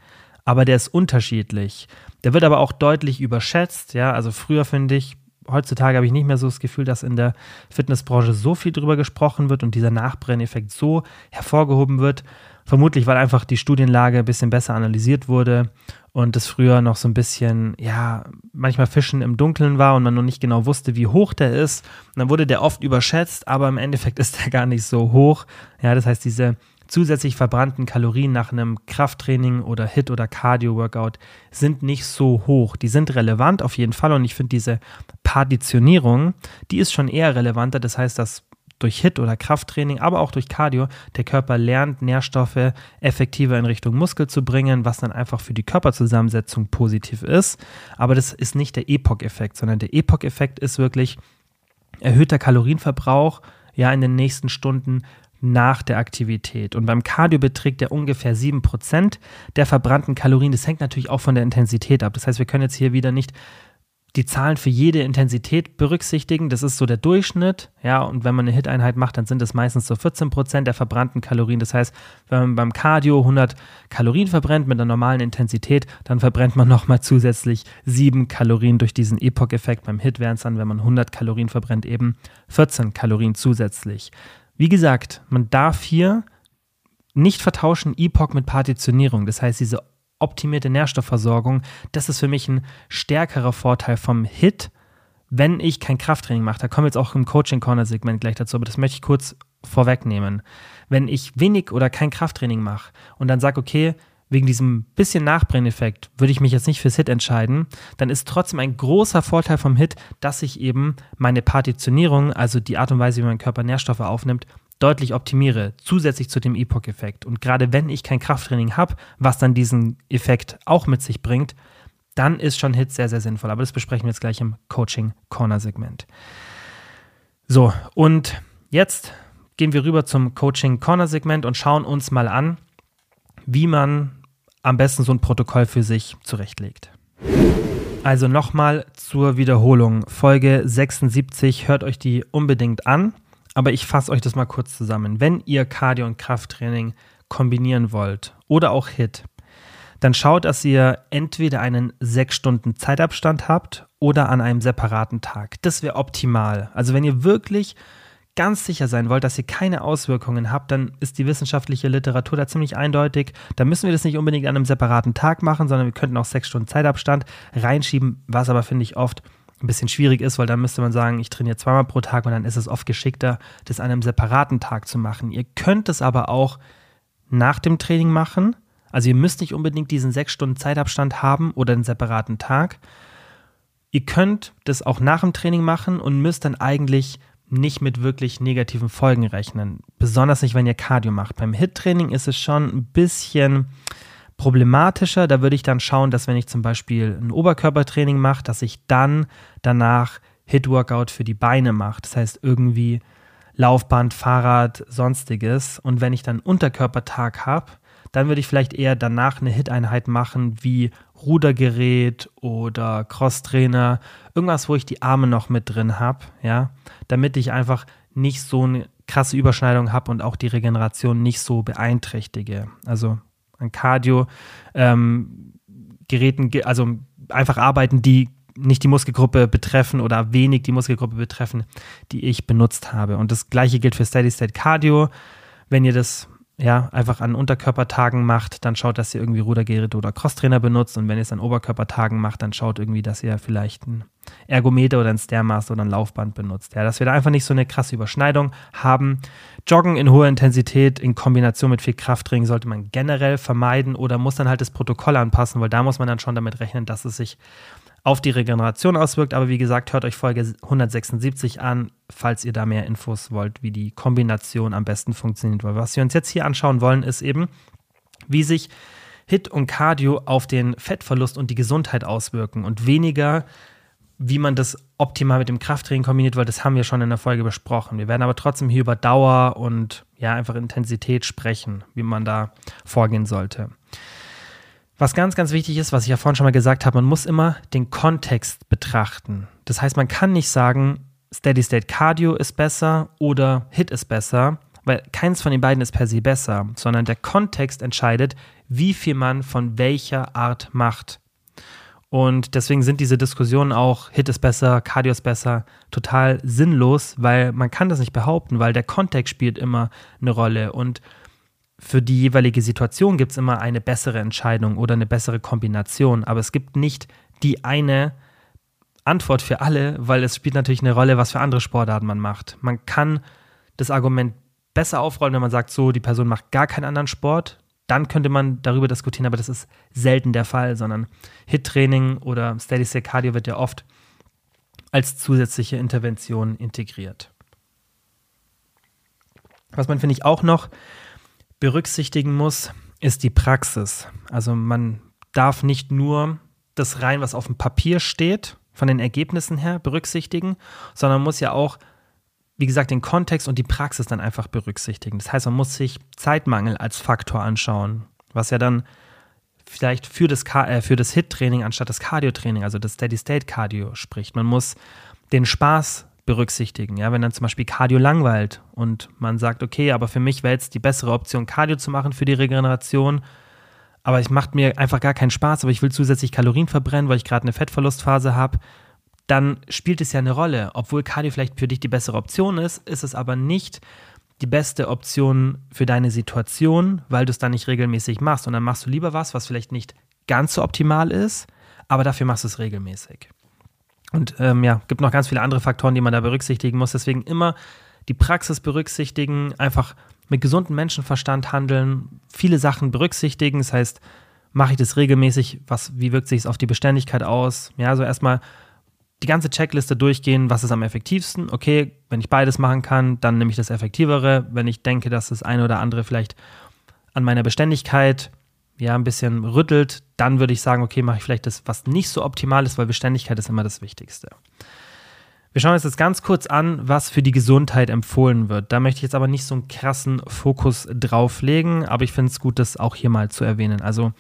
A: Aber der ist unterschiedlich. Der wird aber auch deutlich überschätzt. Ja, also früher finde ich, heutzutage habe ich nicht mehr so das Gefühl, dass in der Fitnessbranche so viel drüber gesprochen wird und dieser Nachbrenneffekt so hervorgehoben wird. Vermutlich, weil einfach die Studienlage ein bisschen besser analysiert wurde und das früher noch so ein bisschen, ja, manchmal Fischen im Dunkeln war und man noch nicht genau wusste, wie hoch der ist. Und dann wurde der oft überschätzt, aber im Endeffekt ist der gar nicht so hoch. Ja, das heißt, diese zusätzlich verbrannten Kalorien nach einem Krafttraining oder Hit- oder Cardio-Workout sind nicht so hoch. Die sind relevant auf jeden Fall und ich finde diese Partitionierung, die ist schon eher relevanter. Das heißt, dass durch HIT oder Krafttraining, aber auch durch Cardio, der Körper lernt, Nährstoffe effektiver in Richtung Muskel zu bringen, was dann einfach für die Körperzusammensetzung positiv ist. Aber das ist nicht der Epoch-Effekt, sondern der Epoch-Effekt ist wirklich erhöhter Kalorienverbrauch, ja, in den nächsten Stunden nach der Aktivität. Und beim Cardio beträgt er ungefähr 7% der verbrannten Kalorien. Das hängt natürlich auch von der Intensität ab. Das heißt, wir können jetzt hier wieder nicht die Zahlen für jede Intensität berücksichtigen. Das ist so der Durchschnitt. Ja, und wenn man eine Hit-Einheit macht, dann sind es meistens so 14 Prozent der verbrannten Kalorien. Das heißt, wenn man beim Cardio 100 Kalorien verbrennt mit einer normalen Intensität, dann verbrennt man nochmal zusätzlich 7 Kalorien durch diesen Epoch-Effekt. Beim Hit wären es dann, wenn man 100 Kalorien verbrennt, eben 14 Kalorien zusätzlich. Wie gesagt, man darf hier nicht vertauschen Epoch mit Partitionierung. Das heißt, diese optimierte Nährstoffversorgung, das ist für mich ein stärkerer Vorteil vom HIT, wenn ich kein Krafttraining mache. Da kommen wir jetzt auch im Coaching-Corner-Segment gleich dazu, aber das möchte ich kurz vorwegnehmen. Wenn ich wenig oder kein Krafttraining mache und dann sage, okay, wegen diesem bisschen Nachbrenneffekt würde ich mich jetzt nicht fürs HIT entscheiden, dann ist trotzdem ein großer Vorteil vom HIT, dass ich eben meine Partitionierung, also die Art und Weise, wie mein Körper Nährstoffe aufnimmt, deutlich optimiere, zusätzlich zu dem Epoch-Effekt. Und gerade wenn ich kein Krafttraining habe, was dann diesen Effekt auch mit sich bringt, dann ist schon HIT sehr, sehr sinnvoll. Aber das besprechen wir jetzt gleich im Coaching-Corner-Segment. So, und jetzt gehen wir rüber zum Coaching-Corner-Segment und schauen uns mal an, wie man am besten so ein Protokoll für sich zurechtlegt. Also nochmal zur Wiederholung. Folge 76, hört euch die unbedingt an. Aber ich fasse euch das mal kurz zusammen. Wenn ihr Cardio- und Krafttraining kombinieren wollt oder auch HIT, dann schaut, dass ihr entweder einen 6 Stunden Zeitabstand habt oder an einem separaten Tag. Das wäre optimal. Also wenn ihr wirklich ganz sicher sein wollt, dass ihr keine Auswirkungen habt, dann ist die wissenschaftliche Literatur da ziemlich eindeutig. Da müssen wir das nicht unbedingt an einem separaten Tag machen, sondern wir könnten auch 6 Stunden Zeitabstand reinschieben, was aber finde ich oft ein bisschen schwierig ist, weil dann müsste man sagen, ich trainiere zweimal pro Tag und dann ist es oft geschickter, das an einem separaten Tag zu machen. Ihr könnt es aber auch nach dem Training machen. Also ihr müsst nicht unbedingt diesen sechs Stunden Zeitabstand haben oder einen separaten Tag. Ihr könnt das auch nach dem Training machen und müsst dann eigentlich nicht mit wirklich negativen Folgen rechnen. Besonders nicht, wenn ihr Cardio macht. Beim HIT-Training ist es schon ein bisschen problematischer. Da würde ich dann schauen, dass wenn ich zum Beispiel ein Oberkörpertraining mache, dass ich dann danach HIT-Workout für die Beine mache. Das heißt irgendwie Laufband, Fahrrad, sonstiges. Und wenn ich dann Unterkörpertag habe, dann würde ich vielleicht eher danach eine Hit-Einheit machen wie Rudergerät oder Crosstrainer, irgendwas, wo ich die Arme noch mit drin habe, ja, damit ich einfach nicht so eine krasse Überschneidung habe und auch die Regeneration nicht so beeinträchtige. Also an Cardio-Geräten, ähm, also einfach arbeiten, die nicht die Muskelgruppe betreffen oder wenig die Muskelgruppe betreffen, die ich benutzt habe. Und das gleiche gilt für Steady State Cardio. Wenn ihr das ja, einfach an Unterkörpertagen macht, dann schaut, dass ihr irgendwie Rudergeräte oder Crosstrainer benutzt und wenn ihr es an Oberkörpertagen macht, dann schaut irgendwie, dass ihr vielleicht ein Ergometer oder ein Stairmaster oder ein Laufband benutzt. Ja, dass wir da einfach nicht so eine krasse Überschneidung haben. Joggen in hoher Intensität in Kombination mit viel Krafttraining sollte man generell vermeiden oder muss dann halt das Protokoll anpassen, weil da muss man dann schon damit rechnen, dass es sich auf die Regeneration auswirkt. Aber wie gesagt, hört euch Folge 176 an, falls ihr da mehr Infos wollt, wie die Kombination am besten funktioniert. Weil was wir uns jetzt hier anschauen wollen, ist eben, wie sich Hit und Cardio auf den Fettverlust und die Gesundheit auswirken und weniger, wie man das optimal mit dem Krafttraining kombiniert, weil das haben wir schon in der Folge besprochen. Wir werden aber trotzdem hier über Dauer und ja, einfach Intensität sprechen, wie man da vorgehen sollte. Was ganz, ganz wichtig ist, was ich ja vorhin schon mal gesagt habe, man muss immer den Kontext betrachten. Das heißt, man kann nicht sagen, Steady State Cardio ist besser oder Hit ist besser, weil keins von den beiden ist per se besser, sondern der Kontext entscheidet, wie viel man von welcher Art macht. Und deswegen sind diese Diskussionen auch, Hit ist besser, Cardio ist besser, total sinnlos, weil man kann das nicht behaupten, weil der Kontext spielt immer eine Rolle. Und für die jeweilige Situation gibt es immer eine bessere Entscheidung oder eine bessere Kombination, aber es gibt nicht die eine Antwort für alle, weil es spielt natürlich eine Rolle, was für andere Sportarten man macht. Man kann das Argument besser aufrollen, wenn man sagt, so, die Person macht gar keinen anderen Sport, dann könnte man darüber diskutieren, aber das ist selten der Fall, sondern Hit-Training oder Steady State Cardio wird ja oft als zusätzliche Intervention integriert. Was man, finde ich, auch noch berücksichtigen muss, ist die Praxis. Also man darf nicht nur das rein, was auf dem Papier steht, von den Ergebnissen her berücksichtigen, sondern muss ja auch, wie gesagt, den Kontext und die Praxis dann einfach berücksichtigen. Das heißt, man muss sich Zeitmangel als Faktor anschauen, was ja dann vielleicht für das, äh, das HIT-Training anstatt das Cardio-Training, also das Steady-State-Cardio spricht. Man muss den Spaß berücksichtigen. Ja, wenn dann zum Beispiel Cardio langweilt und man sagt, okay, aber für mich wäre jetzt die bessere Option, Cardio zu machen für die Regeneration, aber es macht mir einfach gar keinen Spaß, aber ich will zusätzlich Kalorien verbrennen, weil ich gerade eine Fettverlustphase habe, dann spielt es ja eine Rolle. Obwohl Cardio vielleicht für dich die bessere Option ist, ist es aber nicht die beste Option für deine Situation, weil du es dann nicht regelmäßig machst. Und dann machst du lieber was, was vielleicht nicht ganz so optimal ist, aber dafür machst du es regelmäßig. Und ähm, ja, gibt noch ganz viele andere Faktoren, die man da berücksichtigen muss. Deswegen immer die Praxis berücksichtigen, einfach mit gesundem Menschenverstand handeln, viele Sachen berücksichtigen. Das heißt, mache ich das regelmäßig? Was, wie wirkt sich es auf die Beständigkeit aus? Ja, also erstmal die ganze Checkliste durchgehen, was ist am effektivsten. Okay, wenn ich beides machen kann, dann nehme ich das Effektivere. Wenn ich denke, dass das eine oder andere vielleicht an meiner Beständigkeit ja, ein bisschen rüttelt, dann würde ich sagen, okay, mache ich vielleicht das, was nicht so optimal ist, weil Beständigkeit ist immer das Wichtigste. Wir schauen uns jetzt ganz kurz an, was für die Gesundheit empfohlen wird. Da möchte ich jetzt aber nicht so einen krassen Fokus drauf legen, aber ich finde es gut, das auch hier mal zu erwähnen. Also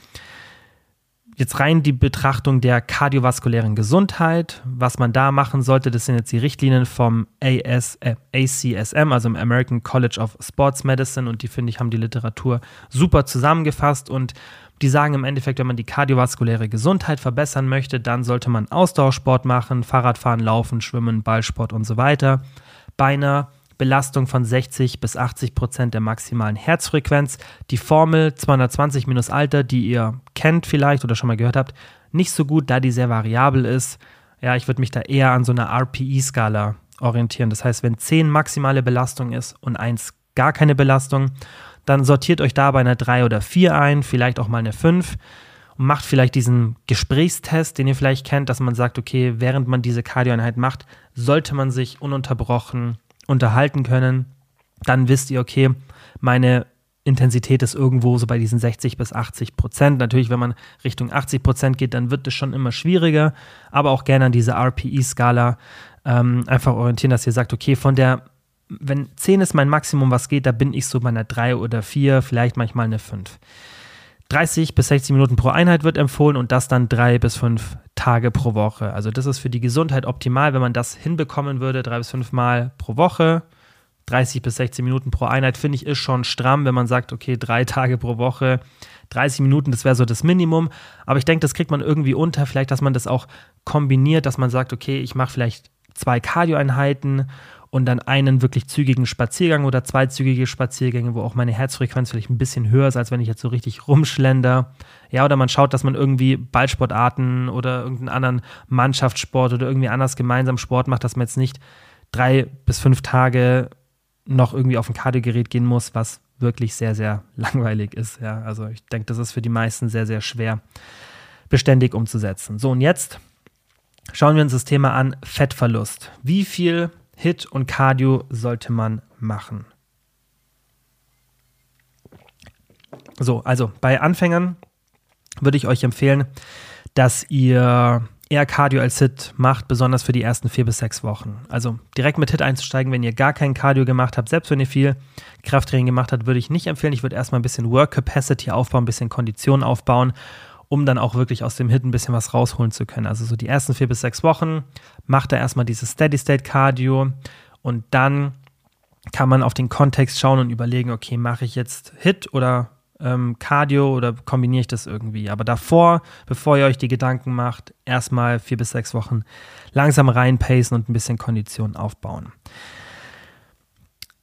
A: jetzt rein die Betrachtung der kardiovaskulären Gesundheit. Was man da machen sollte, das sind jetzt die Richtlinien vom AS, äh, ACSM, also im American College of Sports Medicine. Und die, finde ich, haben die Literatur super zusammengefasst. Und die sagen im Endeffekt, wenn man die kardiovaskuläre Gesundheit verbessern möchte, dann sollte man Ausdauersport machen, Fahrradfahren, Laufen, Schwimmen, Ballsport und so weiter. Bei einer Belastung von 60 bis 80 Prozent der maximalen Herzfrequenz. Die Formel 220 minus Alter, die ihr kennt vielleicht oder schon mal gehört habt, nicht so gut, da die sehr variabel ist. Ja, ich würde mich da eher an so einer RPI-Skala orientieren. Das heißt, wenn 10 maximale Belastung ist und 1 gar keine Belastung, dann sortiert euch da bei einer 3 oder 4 ein, vielleicht auch mal eine 5 und macht vielleicht diesen Gesprächstest, den ihr vielleicht kennt, dass man sagt, okay, während man diese Kardioeinheit macht, sollte man sich ununterbrochen unterhalten können, dann wisst ihr, okay, meine Intensität ist irgendwo so bei diesen 60 bis 80 Prozent. Natürlich, wenn man Richtung 80 Prozent geht, dann wird es schon immer schwieriger, aber auch gerne an diese RPE-Skala ähm, einfach orientieren, dass ihr sagt, okay, von der, wenn 10 ist mein Maximum, was geht, da bin ich so bei einer 3 oder 4, vielleicht manchmal eine 5. 30 bis 60 Minuten pro Einheit wird empfohlen und das dann drei bis fünf Tage pro Woche. Also das ist für die Gesundheit optimal, wenn man das hinbekommen würde, drei bis fünf Mal pro Woche. 30 bis 60 Minuten pro Einheit, finde ich, ist schon stramm, wenn man sagt, okay, drei Tage pro Woche, 30 Minuten, das wäre so das Minimum. Aber ich denke, das kriegt man irgendwie unter. Vielleicht, dass man das auch kombiniert, dass man sagt, okay, ich mache vielleicht zwei Cardio-Einheiten und dann einen wirklich zügigen Spaziergang oder zwei zügige Spaziergänge, wo auch meine Herzfrequenz vielleicht ein bisschen höher ist, als wenn ich jetzt so richtig rumschlender. Ja, oder man schaut, dass man irgendwie Ballsportarten oder irgendeinen anderen Mannschaftssport oder irgendwie anders gemeinsam Sport macht, dass man jetzt nicht drei bis fünf Tage noch irgendwie auf ein Kardiogerät gehen muss, was wirklich sehr, sehr langweilig ist. Ja, also ich denke, das ist für die meisten sehr, sehr schwer beständig umzusetzen. So, und jetzt schauen wir uns das Thema an, Fettverlust. Wie viel Hit und Cardio sollte man machen? So, also bei Anfängern würde ich euch empfehlen, dass ihr eher Cardio als Hit macht, besonders für die ersten vier bis sechs Wochen. Also direkt mit Hit einzusteigen, wenn ihr gar kein Cardio gemacht habt, selbst wenn ihr viel Krafttraining gemacht habt, würde ich nicht empfehlen. Ich würde erstmal ein bisschen Work Capacity aufbauen, ein bisschen Kondition aufbauen, um dann auch wirklich aus dem Hit ein bisschen was rausholen zu können. Also so die ersten vier bis sechs Wochen macht er erstmal dieses Steady State Cardio und dann kann man auf den Kontext schauen und überlegen, okay, mache ich jetzt Hit oder ähm, Cardio oder kombiniere ich das irgendwie? Aber davor, bevor ihr euch die Gedanken macht, erstmal vier bis sechs Wochen langsam reinpacen und ein bisschen Kondition aufbauen.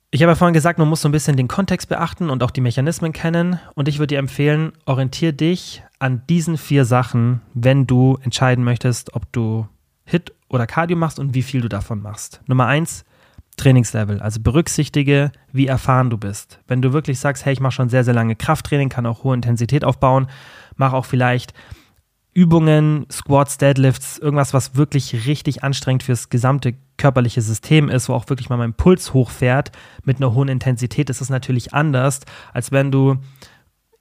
A: Ich habe ja vorhin gesagt, man muss so ein bisschen den Kontext beachten und auch die Mechanismen kennen. Und ich würde dir empfehlen, orientiere dich an diesen vier Sachen, wenn du entscheiden möchtest, ob du Hit oder Cardio machst und wie viel du davon machst. Nummer eins, Trainingslevel. Also berücksichtige, wie erfahren du bist. Wenn du wirklich sagst, hey, ich mache schon sehr, sehr lange Krafttraining, kann auch hohe Intensität aufbauen, mach auch vielleicht Übungen, Squats, Deadlifts, irgendwas, was wirklich richtig anstrengend fürs gesamte körperliche System ist, wo auch wirklich mal mein Puls hochfährt mit einer hohen Intensität, ist es natürlich anders, als wenn du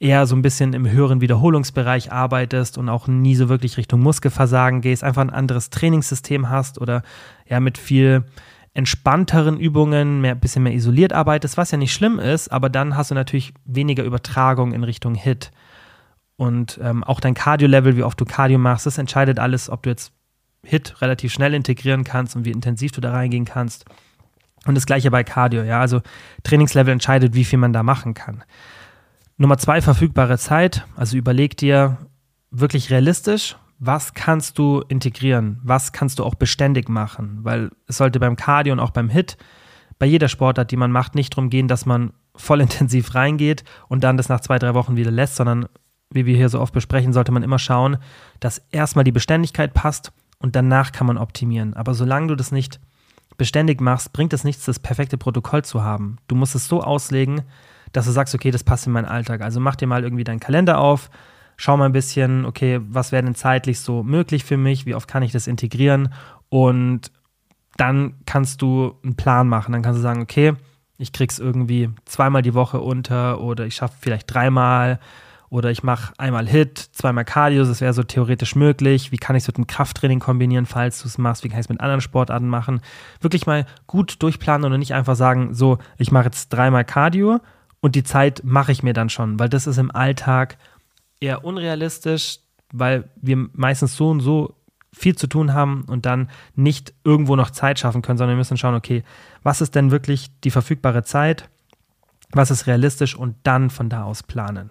A: eher so ein bisschen im höheren Wiederholungsbereich arbeitest und auch nie so wirklich Richtung Muskelversagen gehst, einfach ein anderes Trainingssystem hast oder ja mit viel entspannteren Übungen, mehr, bisschen mehr isoliert arbeitest, was ja nicht schlimm ist, aber dann hast du natürlich weniger Übertragung in Richtung Hit. Und ähm, auch dein Cardio-Level, wie oft du Cardio machst, das entscheidet alles, ob du jetzt Hit relativ schnell integrieren kannst und wie intensiv du da reingehen kannst. Und das gleiche bei Cardio, ja. Also Trainingslevel entscheidet, wie viel man da machen kann. Nummer zwei, verfügbare Zeit. Also überleg dir wirklich realistisch, was kannst du integrieren? Was kannst du auch beständig machen? Weil es sollte beim Cardio und auch beim Hit, bei jeder Sportart, die man macht, nicht darum gehen, dass man voll intensiv reingeht und dann das nach zwei, drei Wochen wieder lässt, sondern wie wir hier so oft besprechen, sollte man immer schauen, dass erstmal die Beständigkeit passt und danach kann man optimieren. Aber solange du das nicht beständig machst, bringt es nichts, das perfekte Protokoll zu haben. Du musst es so auslegen, dass du sagst, okay, das passt in meinen Alltag. Also mach dir mal irgendwie deinen Kalender auf, schau mal ein bisschen, okay, was wäre denn zeitlich so möglich für mich, wie oft kann ich das integrieren und dann kannst du einen Plan machen. Dann kannst du sagen, okay, ich krieg's irgendwie zweimal die Woche unter oder ich schaffe vielleicht dreimal oder ich mache einmal Hit, zweimal Cardio, das wäre so theoretisch möglich. Wie kann ich es mit dem Krafttraining kombinieren, falls du es machst? Wie kann ich es mit anderen Sportarten machen? Wirklich mal gut durchplanen und nicht einfach sagen, so, ich mache jetzt dreimal Cardio und die Zeit mache ich mir dann schon, weil das ist im Alltag eher unrealistisch, weil wir meistens so und so viel zu tun haben und dann nicht irgendwo noch Zeit schaffen können, sondern wir müssen schauen, okay, was ist denn wirklich die verfügbare Zeit, was ist realistisch und dann von da aus planen.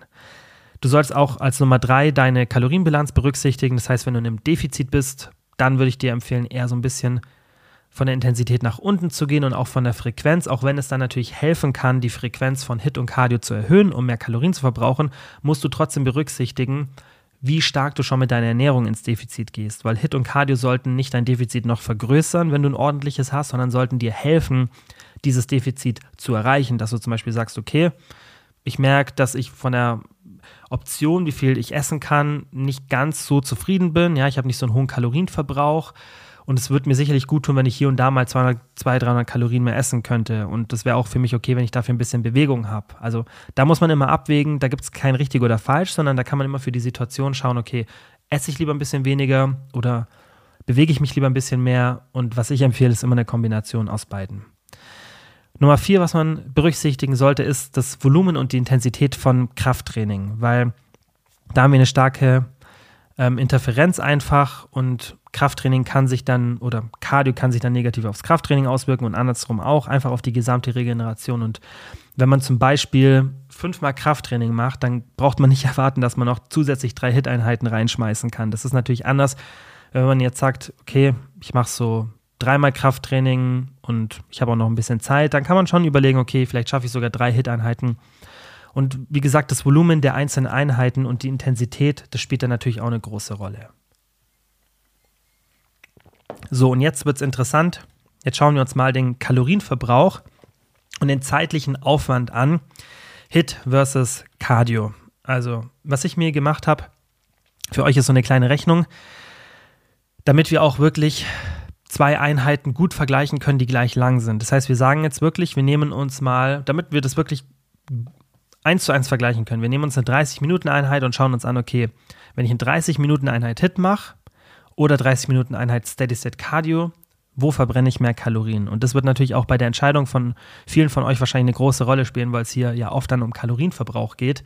A: Du sollst auch als Nummer drei deine Kalorienbilanz berücksichtigen. Das heißt, wenn du in einem Defizit bist, dann würde ich dir empfehlen, eher so ein bisschen von der Intensität nach unten zu gehen und auch von der Frequenz, auch wenn es dann natürlich helfen kann, die Frequenz von Hit und Cardio zu erhöhen, um mehr Kalorien zu verbrauchen, musst du trotzdem berücksichtigen, wie stark du schon mit deiner Ernährung ins Defizit gehst, weil Hit und Cardio sollten nicht dein Defizit noch vergrößern, wenn du ein ordentliches hast, sondern sollten dir helfen, dieses Defizit zu erreichen, dass du zum Beispiel sagst, okay, ich merke, dass ich von der Option, wie viel ich essen kann, nicht ganz so zufrieden bin. Ja, ich habe nicht so einen hohen Kalorienverbrauch Und es würde mir sicherlich gut tun, wenn ich hier und da mal 200, 200 300 Kalorien mehr essen könnte. Und das wäre auch für mich okay, wenn ich dafür ein bisschen Bewegung habe. Also da muss man immer abwägen, da gibt es kein richtig oder falsch, sondern da kann man immer für die Situation schauen, okay, esse ich lieber ein bisschen weniger oder bewege ich mich lieber ein bisschen mehr. Und was ich empfehle, ist immer eine Kombination aus beiden. Nummer vier, was man berücksichtigen sollte, ist das Volumen und die Intensität von Krafttraining, weil da haben wir eine starke ähm, Interferenz einfach und Krafttraining kann sich dann oder Cardio kann sich dann negativ aufs Krafttraining auswirken und andersrum auch, einfach auf die gesamte Regeneration. Und wenn man zum Beispiel fünfmal Krafttraining macht, dann braucht man nicht erwarten, dass man noch zusätzlich drei Hit-Einheiten reinschmeißen kann. Das ist natürlich anders, wenn man jetzt sagt, okay, ich mache so dreimal Krafttraining und ich habe auch noch ein bisschen Zeit, dann kann man schon überlegen, okay, vielleicht schaffe ich sogar drei Hit-Einheiten und wie gesagt, das Volumen der einzelnen Einheiten und die Intensität, das spielt dann natürlich auch eine große Rolle. So, und jetzt wird es interessant. Jetzt schauen wir uns mal den Kalorienverbrauch und den zeitlichen Aufwand an. Hit versus Cardio. Also, was ich mir gemacht habe, für euch ist so eine kleine Rechnung, damit wir auch wirklich zwei Einheiten gut vergleichen können, die gleich lang sind. Das heißt, wir sagen jetzt wirklich, wir nehmen uns mal, damit wir das wirklich eins zu eins vergleichen können. Wir nehmen uns eine 30-Minuten-Einheit und schauen uns an, okay, wenn ich eine 30-Minuten-Einheit Hit mache oder 30-Minuten-Einheit Steady-State Cardio, wo verbrenne ich mehr Kalorien? Und das wird natürlich auch bei der Entscheidung von vielen von euch wahrscheinlich eine große Rolle spielen, weil es hier ja oft dann um Kalorienverbrauch geht.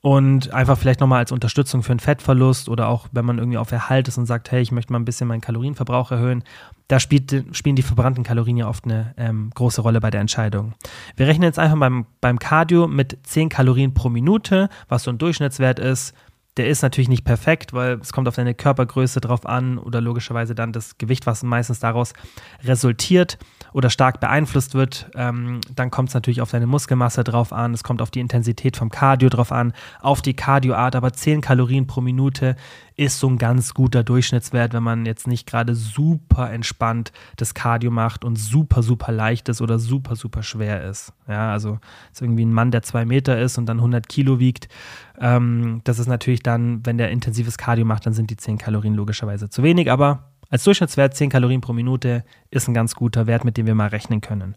A: Und einfach vielleicht nochmal als Unterstützung für einen Fettverlust oder auch wenn man irgendwie auf Erhalt ist und sagt, hey, ich möchte mal ein bisschen meinen Kalorienverbrauch erhöhen, da spielt, spielen die verbrannten Kalorien ja oft eine ähm, große Rolle bei der Entscheidung. Wir rechnen jetzt einfach beim, beim Cardio mit 10 Kalorien pro Minute, was so ein Durchschnittswert ist der ist natürlich nicht perfekt, weil es kommt auf deine Körpergröße drauf an oder logischerweise dann das Gewicht, was meistens daraus resultiert oder stark beeinflusst wird. Ähm, dann kommt es natürlich auf deine Muskelmasse drauf an, es kommt auf die Intensität vom Cardio drauf an, auf die Cardioart, aber 10 Kalorien pro Minute ist so ein ganz guter Durchschnittswert, wenn man jetzt nicht gerade super entspannt das Cardio macht und super, super leicht ist oder super, super schwer ist. Ja, also ist irgendwie ein Mann, der zwei Meter ist und dann 100 Kilo wiegt. Ähm, das ist natürlich dann, wenn der intensives Cardio macht, dann sind die 10 Kalorien logischerweise zu wenig, aber als Durchschnittswert 10 Kalorien pro Minute ist ein ganz guter Wert, mit dem wir mal rechnen können.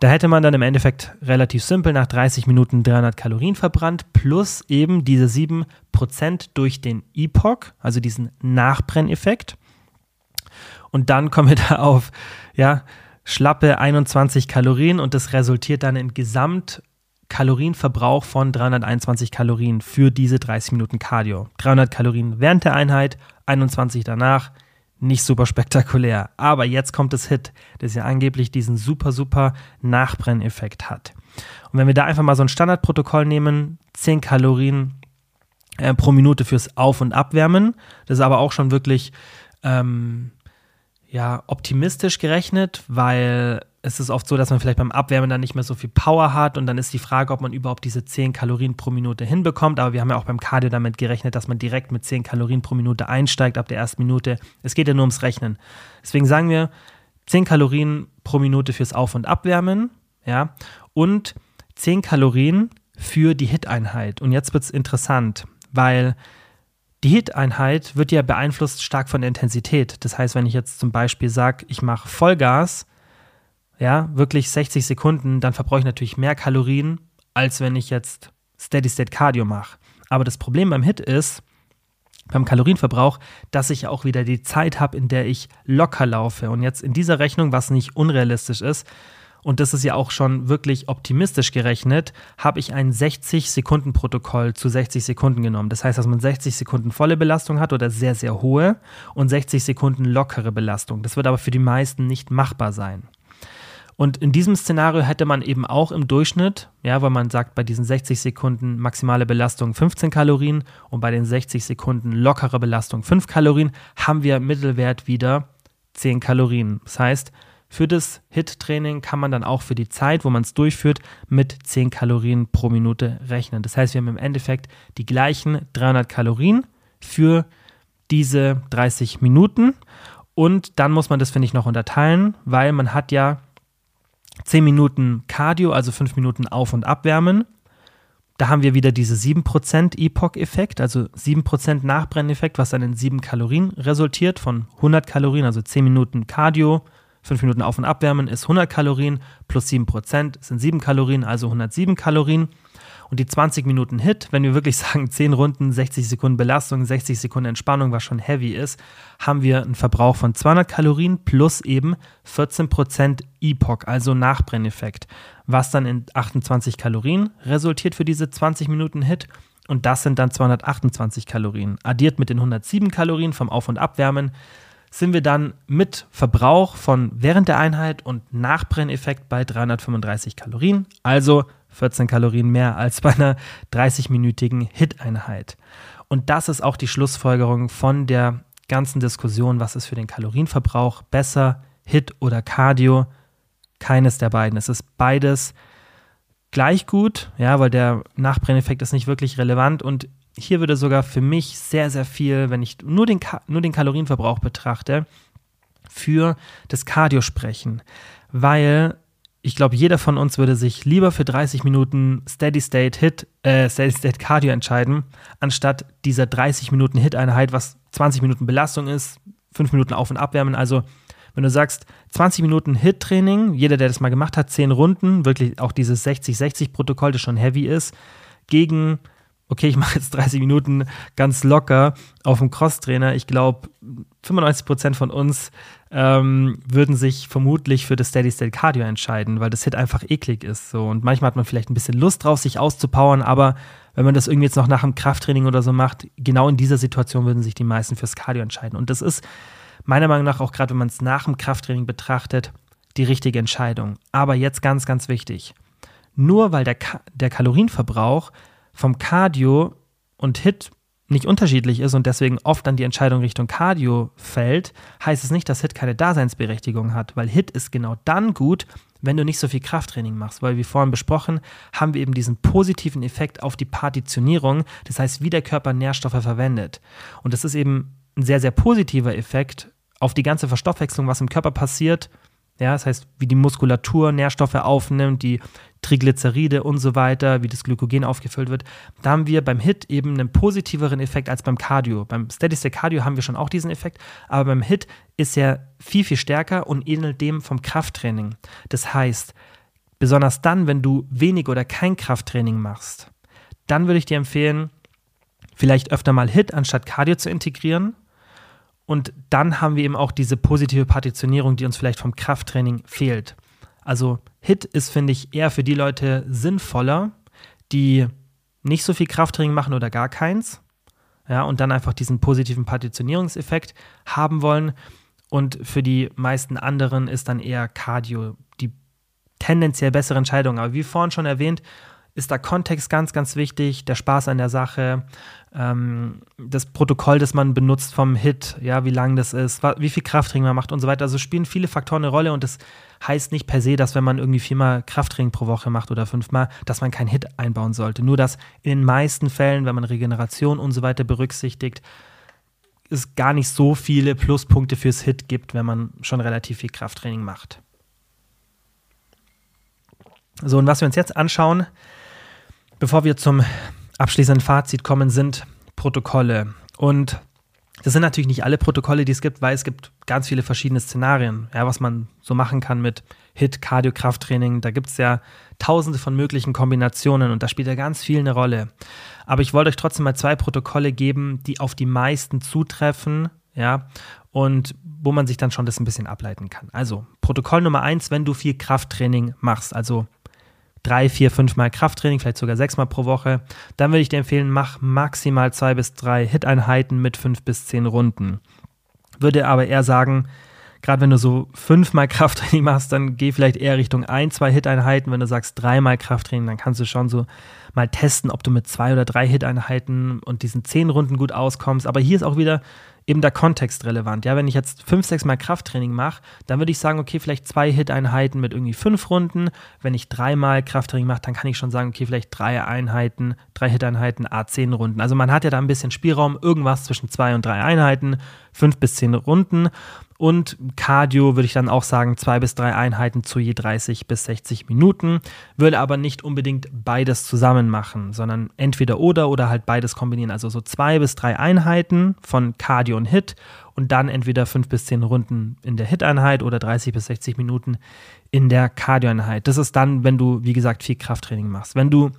A: Da hätte man dann im Endeffekt relativ simpel nach 30 Minuten 300 Kalorien verbrannt, plus eben diese 7% durch den EPOC, also diesen Nachbrenneffekt. Und dann kommen wir da auf, ja, schlappe 21 Kalorien und das resultiert dann in Gesamtkalorienverbrauch von 321 Kalorien für diese 30 Minuten Cardio. 300 Kalorien während der Einheit, 21 danach nicht super spektakulär. Aber jetzt kommt das Hit, das ja angeblich diesen super, super Nachbrenneffekt hat. Und wenn wir da einfach mal so ein Standardprotokoll nehmen, 10 Kalorien äh, pro Minute fürs Auf- und Abwärmen, das ist aber auch schon wirklich ähm, ja, optimistisch gerechnet, weil es ist oft so, dass man vielleicht beim Abwärmen dann nicht mehr so viel Power hat und dann ist die Frage, ob man überhaupt diese 10 Kalorien pro Minute hinbekommt. Aber wir haben ja auch beim Cardio damit gerechnet, dass man direkt mit 10 Kalorien pro Minute einsteigt ab der ersten Minute. Es geht ja nur ums Rechnen. Deswegen sagen wir 10 Kalorien pro Minute fürs Auf- und Abwärmen, ja, und 10 Kalorien für die Hit-Einheit. Und jetzt wird es interessant, weil die Hit-Einheit wird ja beeinflusst stark von der Intensität. Das heißt, wenn ich jetzt zum Beispiel sage, ich mache Vollgas, ja, wirklich 60 Sekunden, dann verbrauche ich natürlich mehr Kalorien, als wenn ich jetzt Steady-State Cardio mache. Aber das Problem beim Hit ist, beim Kalorienverbrauch, dass ich auch wieder die Zeit habe, in der ich locker laufe. Und jetzt in dieser Rechnung, was nicht unrealistisch ist, und das ist ja auch schon wirklich optimistisch gerechnet, habe ich ein 60-Sekunden-Protokoll zu 60 Sekunden genommen. Das heißt, dass man 60 Sekunden volle Belastung hat oder sehr, sehr hohe und 60 Sekunden lockere Belastung. Das wird aber für die meisten nicht machbar sein. Und in diesem Szenario hätte man eben auch im Durchschnitt, ja, weil man sagt, bei diesen 60 Sekunden maximale Belastung 15 Kalorien und bei den 60 Sekunden lockere Belastung 5 Kalorien, haben wir Mittelwert wieder 10 Kalorien. Das heißt, für das HIT-Training kann man dann auch für die Zeit, wo man es durchführt, mit 10 Kalorien pro Minute rechnen. Das heißt, wir haben im Endeffekt die gleichen 300 Kalorien für diese 30 Minuten. Und dann muss man das, finde ich, noch unterteilen, weil man hat ja 10 Minuten Cardio, also 5 Minuten Auf- und Abwärmen. Da haben wir wieder diese 7% Epoch-Effekt, also 7% Nachbrenneffekt, was dann in 7 Kalorien resultiert von 100 Kalorien, also 10 Minuten Cardio, 5 Minuten Auf- und Abwärmen ist 100 Kalorien, plus 7% sind 7 Kalorien, also 107 Kalorien. Und die 20 Minuten Hit, wenn wir wirklich sagen 10 Runden, 60 Sekunden Belastung, 60 Sekunden Entspannung, was schon heavy ist, haben wir einen Verbrauch von 200 Kalorien plus eben 14% Epoch, also Nachbrenneffekt, was dann in 28 Kalorien resultiert für diese 20 Minuten Hit. Und das sind dann 228 Kalorien. Addiert mit den 107 Kalorien vom Auf- und Abwärmen sind wir dann mit Verbrauch von während der Einheit und Nachbrenneffekt bei 335 Kalorien, also 14 Kalorien mehr als bei einer 30-minütigen Hit-Einheit. Und das ist auch die Schlussfolgerung von der ganzen Diskussion, was ist für den Kalorienverbrauch besser, Hit oder Cardio? Keines der beiden. Es ist beides gleich gut, ja, weil der Nachbrenneffekt ist nicht wirklich relevant und hier würde sogar für mich sehr, sehr viel, wenn ich nur den, nur den Kalorienverbrauch betrachte, für das Cardio sprechen. Weil ich glaube, jeder von uns würde sich lieber für 30 Minuten Steady State Hit, äh, Steady State Cardio entscheiden, anstatt dieser 30 Minuten Hit-Einheit, was 20 Minuten Belastung ist, 5 Minuten Auf- und Abwärmen. Also, wenn du sagst, 20 Minuten Hit-Training, jeder, der das mal gemacht hat, 10 Runden, wirklich auch dieses 60-60-Protokoll, das schon heavy ist, gegen okay, ich mache jetzt 30 Minuten ganz locker auf dem Crosstrainer. Ich glaube, 95 Prozent von uns ähm, würden sich vermutlich für das Steady State Cardio entscheiden, weil das Hit einfach eklig ist. So. Und manchmal hat man vielleicht ein bisschen Lust drauf, sich auszupowern, aber wenn man das irgendwie jetzt noch nach dem Krafttraining oder so macht, genau in dieser Situation würden sich die meisten fürs Cardio entscheiden. Und das ist meiner Meinung nach auch gerade, wenn man es nach dem Krafttraining betrachtet, die richtige Entscheidung. Aber jetzt ganz, ganz wichtig. Nur weil der, Ka der Kalorienverbrauch vom Cardio und Hit nicht unterschiedlich ist und deswegen oft dann die Entscheidung Richtung Cardio fällt, heißt es nicht, dass Hit keine Daseinsberechtigung hat, weil Hit ist genau dann gut, wenn du nicht so viel Krafttraining machst, weil wie vorhin besprochen, haben wir eben diesen positiven Effekt auf die Partitionierung, das heißt, wie der Körper Nährstoffe verwendet. Und das ist eben ein sehr, sehr positiver Effekt auf die ganze Verstoffwechslung, was im Körper passiert, ja, das heißt, wie die Muskulatur Nährstoffe aufnimmt, die Triglyceride und so weiter, wie das Glykogen aufgefüllt wird. Da haben wir beim HIT eben einen positiveren Effekt als beim Cardio. Beim Steady State Cardio haben wir schon auch diesen Effekt, aber beim HIT ist er viel, viel stärker und ähnelt dem vom Krafttraining. Das heißt, besonders dann, wenn du wenig oder kein Krafttraining machst, dann würde ich dir empfehlen, vielleicht öfter mal HIT anstatt Cardio zu integrieren und dann haben wir eben auch diese positive Partitionierung, die uns vielleicht vom Krafttraining fehlt. Also Hit ist, finde ich, eher für die Leute sinnvoller, die nicht so viel Krafttraining machen oder gar keins. Ja, und dann einfach diesen positiven Partitionierungseffekt haben wollen. Und für die meisten anderen ist dann eher Cardio die tendenziell bessere Entscheidung. Aber wie vorhin schon erwähnt, ist da Kontext ganz, ganz wichtig, der Spaß an der Sache, ähm, das Protokoll, das man benutzt vom Hit, ja, wie lang das ist, wie viel Krafttraining man macht und so weiter. Also spielen viele Faktoren eine Rolle und das heißt nicht per se, dass wenn man irgendwie viermal Krafttraining pro Woche macht oder fünfmal, dass man keinen Hit einbauen sollte. Nur dass in den meisten Fällen, wenn man Regeneration und so weiter berücksichtigt, es gar nicht so viele Pluspunkte fürs Hit gibt, wenn man schon relativ viel Krafttraining macht. So, und was wir uns jetzt anschauen, Bevor wir zum abschließenden Fazit kommen, sind Protokolle. Und das sind natürlich nicht alle Protokolle, die es gibt, weil es gibt ganz viele verschiedene Szenarien, ja, was man so machen kann mit Hit, Cardio, Krafttraining. Da gibt es ja tausende von möglichen Kombinationen und da spielt ja ganz viel eine Rolle. Aber ich wollte euch trotzdem mal zwei Protokolle geben, die auf die meisten zutreffen, ja, und wo man sich dann schon das ein bisschen ableiten kann. Also, Protokoll Nummer eins, wenn du viel Krafttraining machst, also drei, vier, fünf Mal Krafttraining, vielleicht sogar sechs Mal pro Woche, dann würde ich dir empfehlen, mach maximal zwei bis drei Hit-Einheiten mit fünf bis zehn Runden. Würde aber eher sagen, gerade wenn du so fünfmal Krafttraining machst, dann geh vielleicht eher Richtung ein, zwei Hit-Einheiten. Wenn du sagst dreimal Krafttraining, dann kannst du schon so mal testen, ob du mit zwei oder drei Hit-Einheiten und diesen zehn Runden gut auskommst. Aber hier ist auch wieder eben der Kontext relevant. Ja, wenn ich jetzt fünf, sechs Mal Krafttraining mache, dann würde ich sagen, okay, vielleicht zwei Hit-Einheiten mit irgendwie fünf Runden. Wenn ich dreimal Krafttraining mache, dann kann ich schon sagen, okay, vielleicht drei Einheiten, drei Hit-Einheiten, A10 Runden. Also man hat ja da ein bisschen Spielraum, irgendwas zwischen zwei und drei Einheiten, fünf bis zehn Runden. Und Cardio würde ich dann auch sagen, zwei bis drei Einheiten zu je 30 bis 60 Minuten. Würde aber nicht unbedingt beides zusammen machen, sondern entweder oder oder halt beides kombinieren. Also so zwei bis drei Einheiten von Cardio und Hit und dann entweder fünf bis zehn Runden in der Hit-Einheit oder 30 bis 60 Minuten in der Cardio-Einheit. Das ist dann, wenn du, wie gesagt, viel Krafttraining machst. Wenn du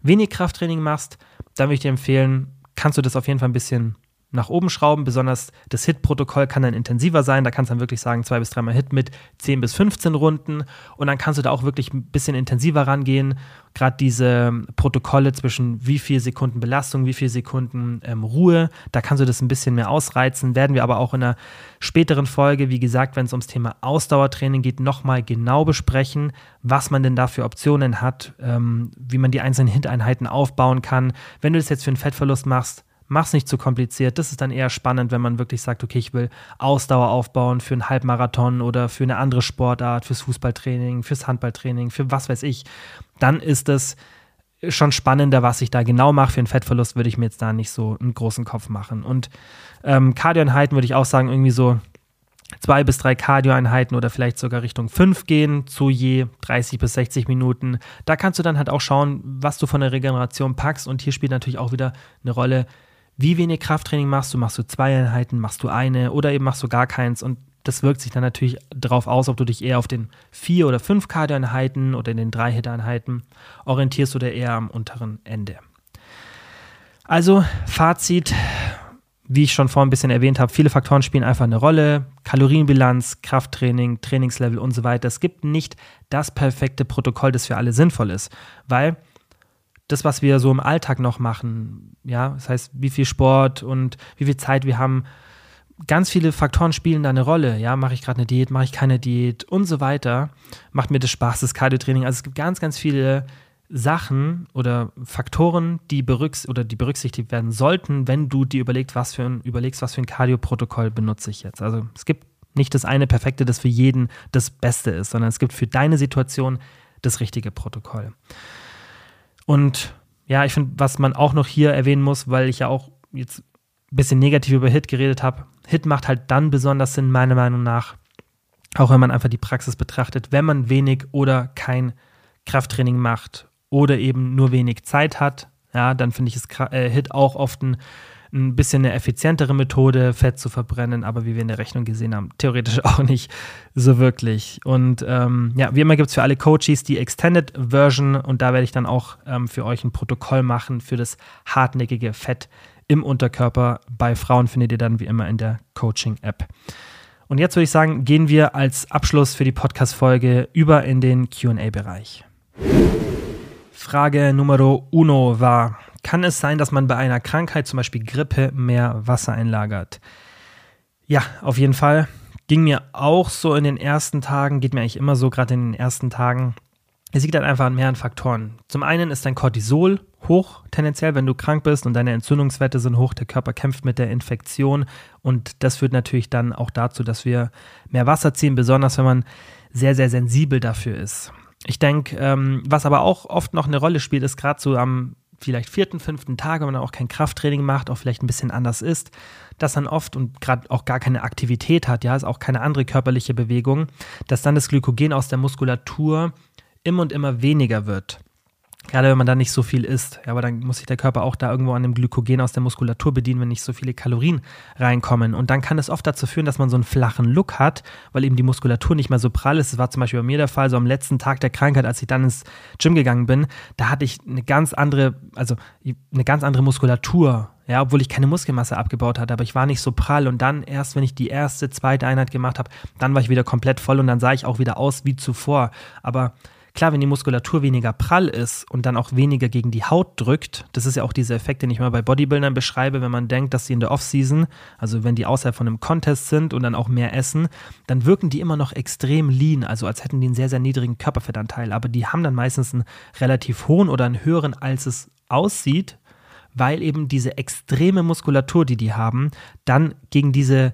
A: wenig Krafttraining machst, dann würde ich dir empfehlen, kannst du das auf jeden Fall ein bisschen nach oben schrauben. Besonders das Hit-Protokoll kann dann intensiver sein. Da kannst du dann wirklich sagen, zwei bis dreimal Hit mit 10 bis 15 Runden. Und dann kannst du da auch wirklich ein bisschen intensiver rangehen. Gerade diese Protokolle zwischen wie viel Sekunden Belastung, wie viel Sekunden ähm, Ruhe, da kannst du das ein bisschen mehr ausreizen. Werden wir aber auch in einer späteren Folge, wie gesagt, wenn es ums Thema Ausdauertraining geht, nochmal genau besprechen, was man denn da für Optionen hat, ähm, wie man die einzelnen Hit-Einheiten aufbauen kann. Wenn du das jetzt für einen Fettverlust machst, mach's nicht zu kompliziert. Das ist dann eher spannend, wenn man wirklich sagt, okay, ich will Ausdauer aufbauen für einen Halbmarathon oder für eine andere Sportart, fürs Fußballtraining, fürs Handballtraining, für was weiß ich. Dann ist es schon spannender, was ich da genau mache. Für einen Fettverlust würde ich mir jetzt da nicht so einen großen Kopf machen. Und ähm, Cardio-Einheiten würde ich auch sagen, irgendwie so zwei bis drei Cardio-Einheiten oder vielleicht sogar Richtung fünf gehen, zu je 30 bis 60 Minuten. Da kannst du dann halt auch schauen, was du von der Regeneration packst. Und hier spielt natürlich auch wieder eine Rolle, wie wenig Krafttraining machst du. Machst du zwei Einheiten, machst du eine oder eben machst du gar keins. Und das wirkt sich dann natürlich darauf aus, ob du dich eher auf den vier oder fünf Cardio-Einheiten oder in den drei Hit-Einheiten orientierst oder eher am unteren Ende. Also Fazit, wie ich schon vorhin ein bisschen erwähnt habe, viele Faktoren spielen einfach eine Rolle. Kalorienbilanz, Krafttraining, Trainingslevel und so weiter. Es gibt nicht das perfekte Protokoll, das für alle sinnvoll ist, weil das, was wir so im Alltag noch machen, ja, das heißt, wie viel Sport und wie viel Zeit wir haben, ganz viele Faktoren spielen da eine Rolle. Ja, mache ich gerade eine Diät, mache ich keine Diät und so weiter. Macht mir das Spaß, das Cardio-Training. Also es gibt ganz, ganz viele Sachen oder Faktoren, die, berücks oder die berücksichtigt werden sollten, wenn du dir überlegst, was für ein, überlegst, was für ein Cardio-Protokoll benutze ich jetzt. Also es gibt nicht das eine perfekte, das für jeden das Beste ist, sondern es gibt für deine Situation das richtige Protokoll. Und ja, ich finde, was man auch noch hier erwähnen muss, weil ich ja auch jetzt ein bisschen negativ über Hit geredet habe, Hit macht halt dann besonders Sinn, meiner Meinung nach, auch wenn man einfach die Praxis betrachtet, wenn man wenig oder kein Krafttraining macht oder eben nur wenig Zeit hat, ja, dann finde ich es äh, Hit auch oft ein ein bisschen eine effizientere Methode, Fett zu verbrennen, aber wie wir in der Rechnung gesehen haben, theoretisch auch nicht so wirklich. Und ähm, ja, wie immer gibt es für alle Coaches die Extended Version und da werde ich dann auch ähm, für euch ein Protokoll machen für das hartnäckige Fett im Unterkörper. Bei Frauen findet ihr dann wie immer in der Coaching-App. Und jetzt würde ich sagen, gehen wir als Abschluss für die Podcast-Folge über in den QA-Bereich. Frage Nummer uno war, kann es sein, dass man bei einer Krankheit, zum Beispiel Grippe, mehr Wasser einlagert? Ja, auf jeden Fall. Ging mir auch so in den ersten Tagen, geht mir eigentlich immer so, gerade in den ersten Tagen. Es liegt halt einfach an mehreren Faktoren. Zum einen ist dein Cortisol hoch, tendenziell, wenn du krank bist und deine Entzündungswerte sind hoch, der Körper kämpft mit der Infektion und das führt natürlich dann auch dazu, dass wir mehr Wasser ziehen, besonders wenn man sehr, sehr sensibel dafür ist. Ich denke, ähm, was aber auch oft noch eine Rolle spielt, ist gerade so am vielleicht vierten, fünften Tag, wenn man auch kein Krafttraining macht, auch vielleicht ein bisschen anders ist, dass dann oft und gerade auch gar keine Aktivität hat, ja, ist auch keine andere körperliche Bewegung, dass dann das Glykogen aus der Muskulatur immer und immer weniger wird. Gerade wenn man da nicht so viel isst. Ja, aber dann muss sich der Körper auch da irgendwo an dem Glykogen aus der Muskulatur bedienen, wenn nicht so viele Kalorien reinkommen. Und dann kann es oft dazu führen, dass man so einen flachen Look hat, weil eben die Muskulatur nicht mehr so prall ist. Das war zum Beispiel bei mir der Fall, so am letzten Tag der Krankheit, als ich dann ins Gym gegangen bin, da hatte ich eine ganz andere, also eine ganz andere Muskulatur. Ja, obwohl ich keine Muskelmasse abgebaut hatte, aber ich war nicht so prall. Und dann erst, wenn ich die erste, zweite Einheit gemacht habe, dann war ich wieder komplett voll und dann sah ich auch wieder aus wie zuvor. Aber Klar, wenn die Muskulatur weniger prall ist und dann auch weniger gegen die Haut drückt, das ist ja auch dieser Effekt, den ich mal bei Bodybuildern beschreibe, wenn man denkt, dass sie in der Offseason, also wenn die außerhalb von einem Contest sind und dann auch mehr essen, dann wirken die immer noch extrem lean, also als hätten die einen sehr, sehr niedrigen Körperfettanteil. Aber die haben dann meistens einen relativ hohen oder einen höheren, als es aussieht, weil eben diese extreme Muskulatur, die die haben, dann gegen diese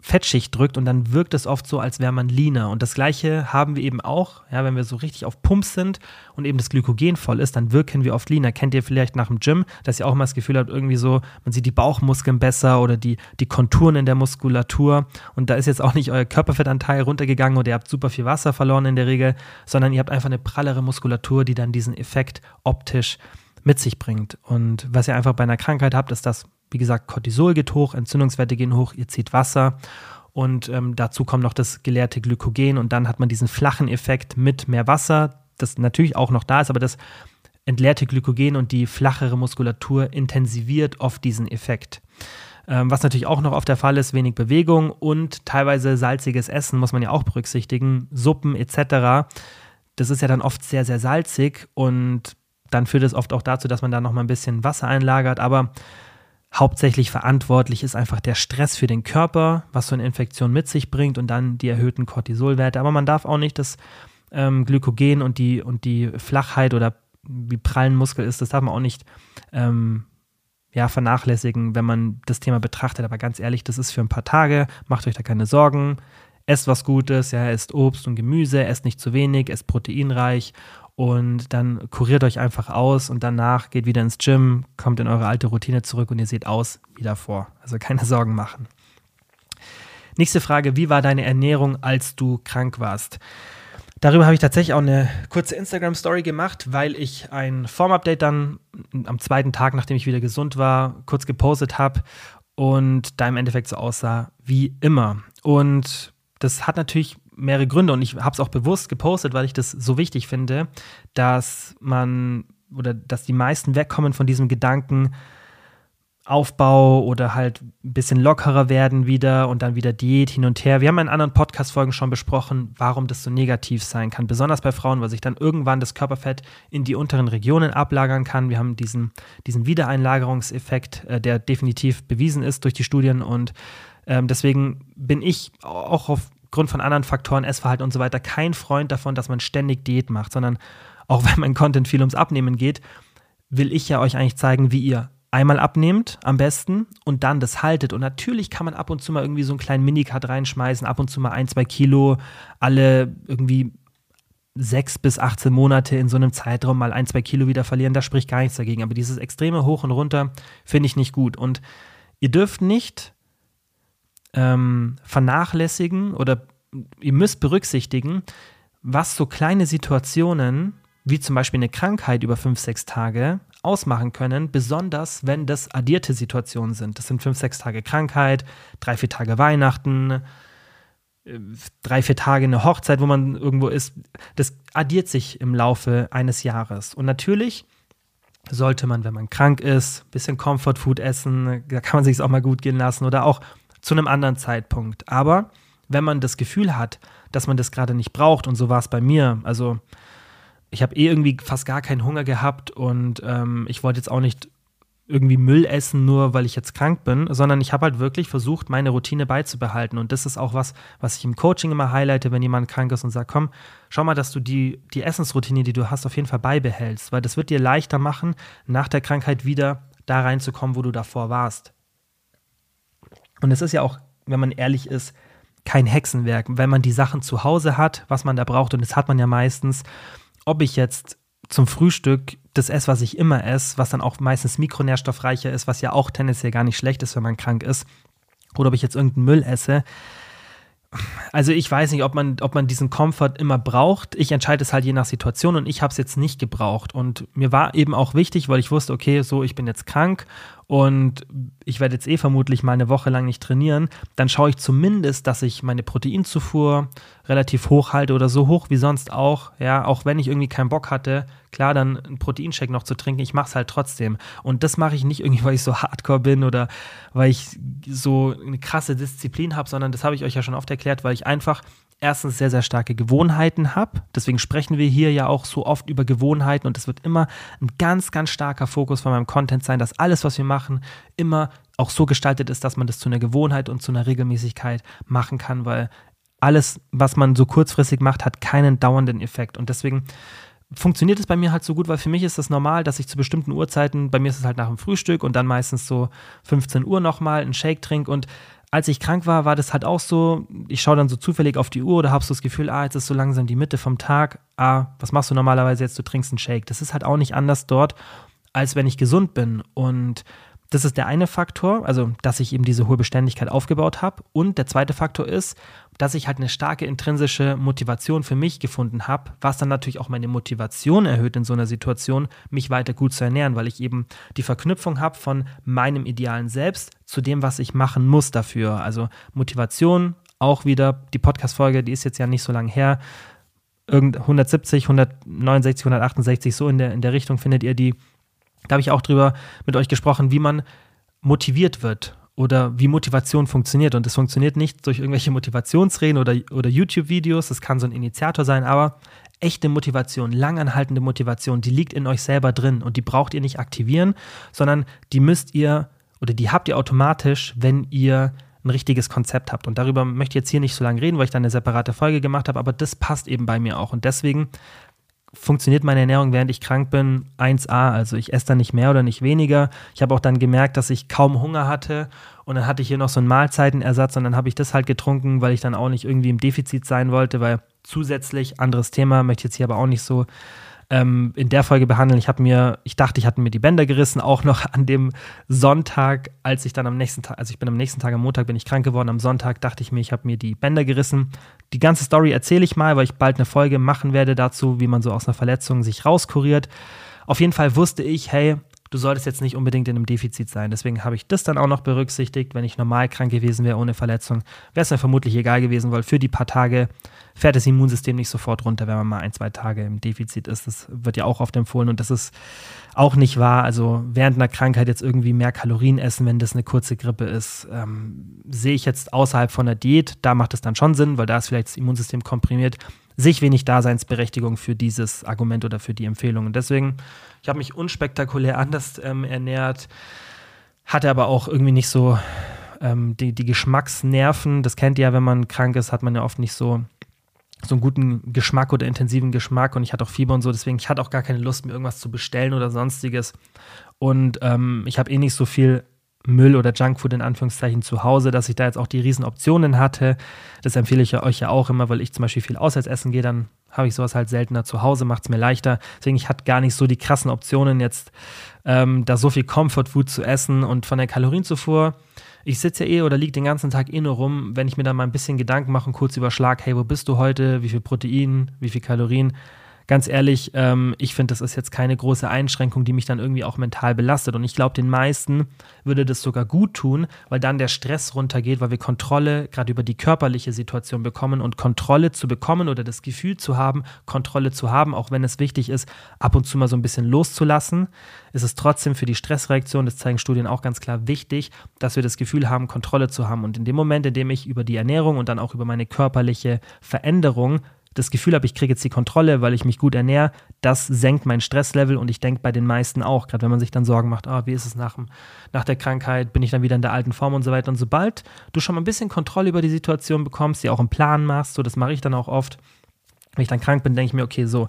A: Fettschicht drückt und dann wirkt es oft so, als wäre man leaner. Und das gleiche haben wir eben auch, ja, wenn wir so richtig auf Pump sind und eben das Glykogen voll ist, dann wirken wir oft leaner. Kennt ihr vielleicht nach dem Gym, dass ihr auch mal das Gefühl habt, irgendwie so, man sieht die Bauchmuskeln besser oder die, die Konturen in der Muskulatur. Und da ist jetzt auch nicht euer Körperfettanteil runtergegangen oder ihr habt super viel Wasser verloren in der Regel, sondern ihr habt einfach eine prallere Muskulatur, die dann diesen Effekt optisch mit sich bringt. Und was ihr einfach bei einer Krankheit habt, ist, dass wie gesagt, Cortisol geht hoch, Entzündungswerte gehen hoch, ihr zieht Wasser und ähm, dazu kommt noch das geleerte Glykogen und dann hat man diesen flachen Effekt mit mehr Wasser, das natürlich auch noch da ist, aber das entleerte Glykogen und die flachere Muskulatur intensiviert oft diesen Effekt. Ähm, was natürlich auch noch oft der Fall ist, wenig Bewegung und teilweise salziges Essen muss man ja auch berücksichtigen, Suppen etc. Das ist ja dann oft sehr, sehr salzig und dann führt es oft auch dazu, dass man da noch mal ein bisschen Wasser einlagert, aber Hauptsächlich verantwortlich ist einfach der Stress für den Körper, was so eine Infektion mit sich bringt und dann die erhöhten Cortisolwerte. Aber man darf auch nicht das ähm, Glykogen und die, und die Flachheit oder wie prallen Muskel ist, das darf man auch nicht ähm, ja, vernachlässigen, wenn man das Thema betrachtet. Aber ganz ehrlich, das ist für ein paar Tage, macht euch da keine Sorgen. Esst was Gutes, ja, esst Obst und Gemüse, esst nicht zu wenig, esst proteinreich und dann kuriert euch einfach aus und danach geht wieder ins Gym, kommt in eure alte Routine zurück und ihr seht aus wie davor. Also keine Sorgen machen. Nächste Frage, wie war deine Ernährung, als du krank warst? Darüber habe ich tatsächlich auch eine kurze Instagram-Story gemacht, weil ich ein Form-Update dann am zweiten Tag, nachdem ich wieder gesund war, kurz gepostet habe und da im Endeffekt so aussah wie immer. Und das hat natürlich mehrere Gründe und ich habe es auch bewusst gepostet, weil ich das so wichtig finde, dass man oder dass die meisten wegkommen von diesem Gedanken, Aufbau oder halt ein bisschen lockerer werden wieder und dann wieder Diät hin und her. Wir haben in anderen Podcast-Folgen schon besprochen, warum das so negativ sein kann, besonders bei Frauen, weil sich dann irgendwann das Körperfett in die unteren Regionen ablagern kann. Wir haben diesen, diesen Wiedereinlagerungseffekt, äh, der definitiv bewiesen ist durch die Studien und ähm, deswegen bin ich auch auf Grund von anderen Faktoren, Essverhalten und so weiter, kein Freund davon, dass man ständig Diät macht, sondern auch wenn mein Content viel ums Abnehmen geht, will ich ja euch eigentlich zeigen, wie ihr einmal abnehmt am besten und dann das haltet. Und natürlich kann man ab und zu mal irgendwie so einen kleinen Minicut reinschmeißen, ab und zu mal ein, zwei Kilo, alle irgendwie sechs bis 18 Monate in so einem Zeitraum mal ein, zwei Kilo wieder verlieren, da spricht gar nichts dagegen. Aber dieses extreme Hoch und Runter finde ich nicht gut. Und ihr dürft nicht ähm, vernachlässigen oder ihr müsst berücksichtigen, was so kleine Situationen wie zum Beispiel eine Krankheit über fünf, sechs Tage ausmachen können, besonders wenn das addierte Situationen sind. Das sind fünf, sechs Tage Krankheit, drei, vier Tage Weihnachten, äh, drei, vier Tage eine Hochzeit, wo man irgendwo ist. Das addiert sich im Laufe eines Jahres. Und natürlich sollte man, wenn man krank ist, ein bisschen Comfort Food essen, da kann man sich auch mal gut gehen lassen oder auch zu einem anderen Zeitpunkt. Aber wenn man das Gefühl hat, dass man das gerade nicht braucht, und so war es bei mir, also ich habe eh irgendwie fast gar keinen Hunger gehabt und ähm, ich wollte jetzt auch nicht irgendwie Müll essen, nur weil ich jetzt krank bin, sondern ich habe halt wirklich versucht, meine Routine beizubehalten. Und das ist auch was, was ich im Coaching immer highlighte, wenn jemand krank ist und sagt, komm, schau mal, dass du die, die Essensroutine, die du hast, auf jeden Fall beibehältst, weil das wird dir leichter machen, nach der Krankheit wieder da reinzukommen, wo du davor warst. Und es ist ja auch, wenn man ehrlich ist, kein Hexenwerk, wenn man die Sachen zu Hause hat, was man da braucht, und das hat man ja meistens, ob ich jetzt zum Frühstück das esse, was ich immer esse, was dann auch meistens mikronährstoffreicher ist, was ja auch tendenziell gar nicht schlecht ist, wenn man krank ist, oder ob ich jetzt irgendeinen Müll esse, also ich weiß nicht, ob man, ob man diesen Komfort immer braucht. Ich entscheide es halt je nach Situation und ich habe es jetzt nicht gebraucht. Und mir war eben auch wichtig, weil ich wusste, okay, so, ich bin jetzt krank und ich werde jetzt eh vermutlich mal eine Woche lang nicht trainieren, dann schaue ich zumindest, dass ich meine Proteinzufuhr relativ hoch halte oder so hoch wie sonst auch. Ja, auch wenn ich irgendwie keinen Bock hatte, klar, dann einen Proteinshake noch zu trinken, ich mache es halt trotzdem. Und das mache ich nicht irgendwie, weil ich so hardcore bin oder weil ich so eine krasse Disziplin habe, sondern das habe ich euch ja schon oft erklärt, weil ich einfach erstens sehr, sehr starke Gewohnheiten habe. Deswegen sprechen wir hier ja auch so oft über Gewohnheiten und es wird immer ein ganz, ganz starker Fokus von meinem Content sein, dass alles, was wir machen, immer auch so gestaltet ist, dass man das zu einer Gewohnheit und zu einer Regelmäßigkeit machen kann, weil alles, was man so kurzfristig macht, hat keinen dauernden Effekt. Und deswegen funktioniert es bei mir halt so gut, weil für mich ist das normal, dass ich zu bestimmten Uhrzeiten, bei mir ist es halt nach dem Frühstück und dann meistens so 15 Uhr nochmal einen Shake trinke und als ich krank war, war das halt auch so, ich schaue dann so zufällig auf die Uhr oder habe so das Gefühl, ah, jetzt ist so langsam die Mitte vom Tag. Ah, was machst du normalerweise jetzt? Du trinkst einen Shake. Das ist halt auch nicht anders dort, als wenn ich gesund bin. Und das ist der eine Faktor, also dass ich eben diese hohe Beständigkeit aufgebaut habe. Und der zweite Faktor ist, dass ich halt eine starke intrinsische Motivation für mich gefunden habe, was dann natürlich auch meine Motivation erhöht in so einer Situation, mich weiter gut zu ernähren, weil ich eben die Verknüpfung habe von meinem idealen Selbst zu dem, was ich machen muss dafür. Also Motivation, auch wieder die Podcast-Folge, die ist jetzt ja nicht so lange her. Irgend 170, 169, 168, so in der, in der Richtung findet ihr die da habe ich auch drüber mit euch gesprochen, wie man motiviert wird oder wie Motivation funktioniert. Und das funktioniert nicht durch irgendwelche Motivationsreden oder, oder YouTube-Videos. Das kann so ein Initiator sein, aber echte Motivation, langanhaltende Motivation, die liegt in euch selber drin und die braucht ihr nicht aktivieren, sondern die müsst ihr oder die habt ihr automatisch, wenn ihr ein richtiges Konzept habt. Und darüber möchte ich jetzt hier nicht so lange reden, weil ich da eine separate Folge gemacht habe, aber das passt eben bei mir auch. Und deswegen funktioniert meine Ernährung, während ich krank bin, 1A. Also ich esse dann nicht mehr oder nicht weniger. Ich habe auch dann gemerkt, dass ich kaum Hunger hatte. Und dann hatte ich hier noch so einen Mahlzeitenersatz und dann habe ich das halt getrunken, weil ich dann auch nicht irgendwie im Defizit sein wollte, weil zusätzlich, anderes Thema, möchte ich jetzt hier aber auch nicht so ähm, in der Folge behandeln. Ich habe mir, ich dachte, ich hatte mir die Bänder gerissen, auch noch an dem Sonntag, als ich dann am nächsten Tag, also ich bin am nächsten Tag am Montag bin ich krank geworden, am Sonntag dachte ich mir, ich habe mir die Bänder gerissen. Die ganze Story erzähle ich mal, weil ich bald eine Folge machen werde dazu, wie man so aus einer Verletzung sich rauskuriert. Auf jeden Fall wusste ich, hey, du solltest jetzt nicht unbedingt in einem Defizit sein. Deswegen habe ich das dann auch noch berücksichtigt. Wenn ich normal krank gewesen wäre ohne Verletzung, wäre es mir vermutlich egal gewesen, weil für die paar Tage fährt das Immunsystem nicht sofort runter, wenn man mal ein, zwei Tage im Defizit ist. Das wird ja auch oft empfohlen und das ist auch nicht wahr. Also während einer Krankheit jetzt irgendwie mehr Kalorien essen, wenn das eine kurze Grippe ist, ähm, sehe ich jetzt außerhalb von der Diät. Da macht es dann schon Sinn, weil da ist vielleicht das Immunsystem komprimiert. Sehe ich wenig Daseinsberechtigung für dieses Argument oder für die Empfehlung. Und deswegen, ich habe mich unspektakulär anders ähm, ernährt, hatte aber auch irgendwie nicht so ähm, die, die Geschmacksnerven. Das kennt ihr ja, wenn man krank ist, hat man ja oft nicht so so einen guten Geschmack oder intensiven Geschmack und ich hatte auch Fieber und so, deswegen ich hatte auch gar keine Lust, mir irgendwas zu bestellen oder sonstiges. Und ähm, ich habe eh nicht so viel Müll oder Junkfood in Anführungszeichen zu Hause, dass ich da jetzt auch die riesen Optionen hatte. Das empfehle ich euch ja auch immer, weil ich zum Beispiel viel auswärts essen gehe, dann habe ich sowas halt seltener zu Hause, macht es mir leichter. Deswegen, ich hatte gar nicht so die krassen Optionen, jetzt ähm, da so viel Comfort Food zu essen und von der Kalorienzufuhr ich sitze ja eh oder liege den ganzen Tag eh nur rum, wenn ich mir da mal ein bisschen Gedanken mache und kurz überschlag, hey, wo bist du heute, wie viel Protein, wie viel Kalorien, ganz ehrlich, ähm, ich finde, das ist jetzt keine große Einschränkung, die mich dann irgendwie auch mental belastet. Und ich glaube, den meisten würde das sogar gut tun, weil dann der Stress runtergeht, weil wir Kontrolle gerade über die körperliche Situation bekommen und Kontrolle zu bekommen oder das Gefühl zu haben, Kontrolle zu haben, auch wenn es wichtig ist, ab und zu mal so ein bisschen loszulassen, ist es trotzdem für die Stressreaktion, das zeigen Studien auch ganz klar wichtig, dass wir das Gefühl haben, Kontrolle zu haben. Und in dem Moment, in dem ich über die Ernährung und dann auch über meine körperliche Veränderung das Gefühl habe, ich kriege jetzt die Kontrolle, weil ich mich gut ernähre, das senkt mein Stresslevel und ich denke bei den meisten auch, gerade wenn man sich dann Sorgen macht, ah, wie ist es nach, nach der Krankheit, bin ich dann wieder in der alten Form und so weiter. Und sobald du schon mal ein bisschen Kontrolle über die Situation bekommst, die auch einen Plan machst, so das mache ich dann auch oft, wenn ich dann krank bin, denke ich mir, okay, so,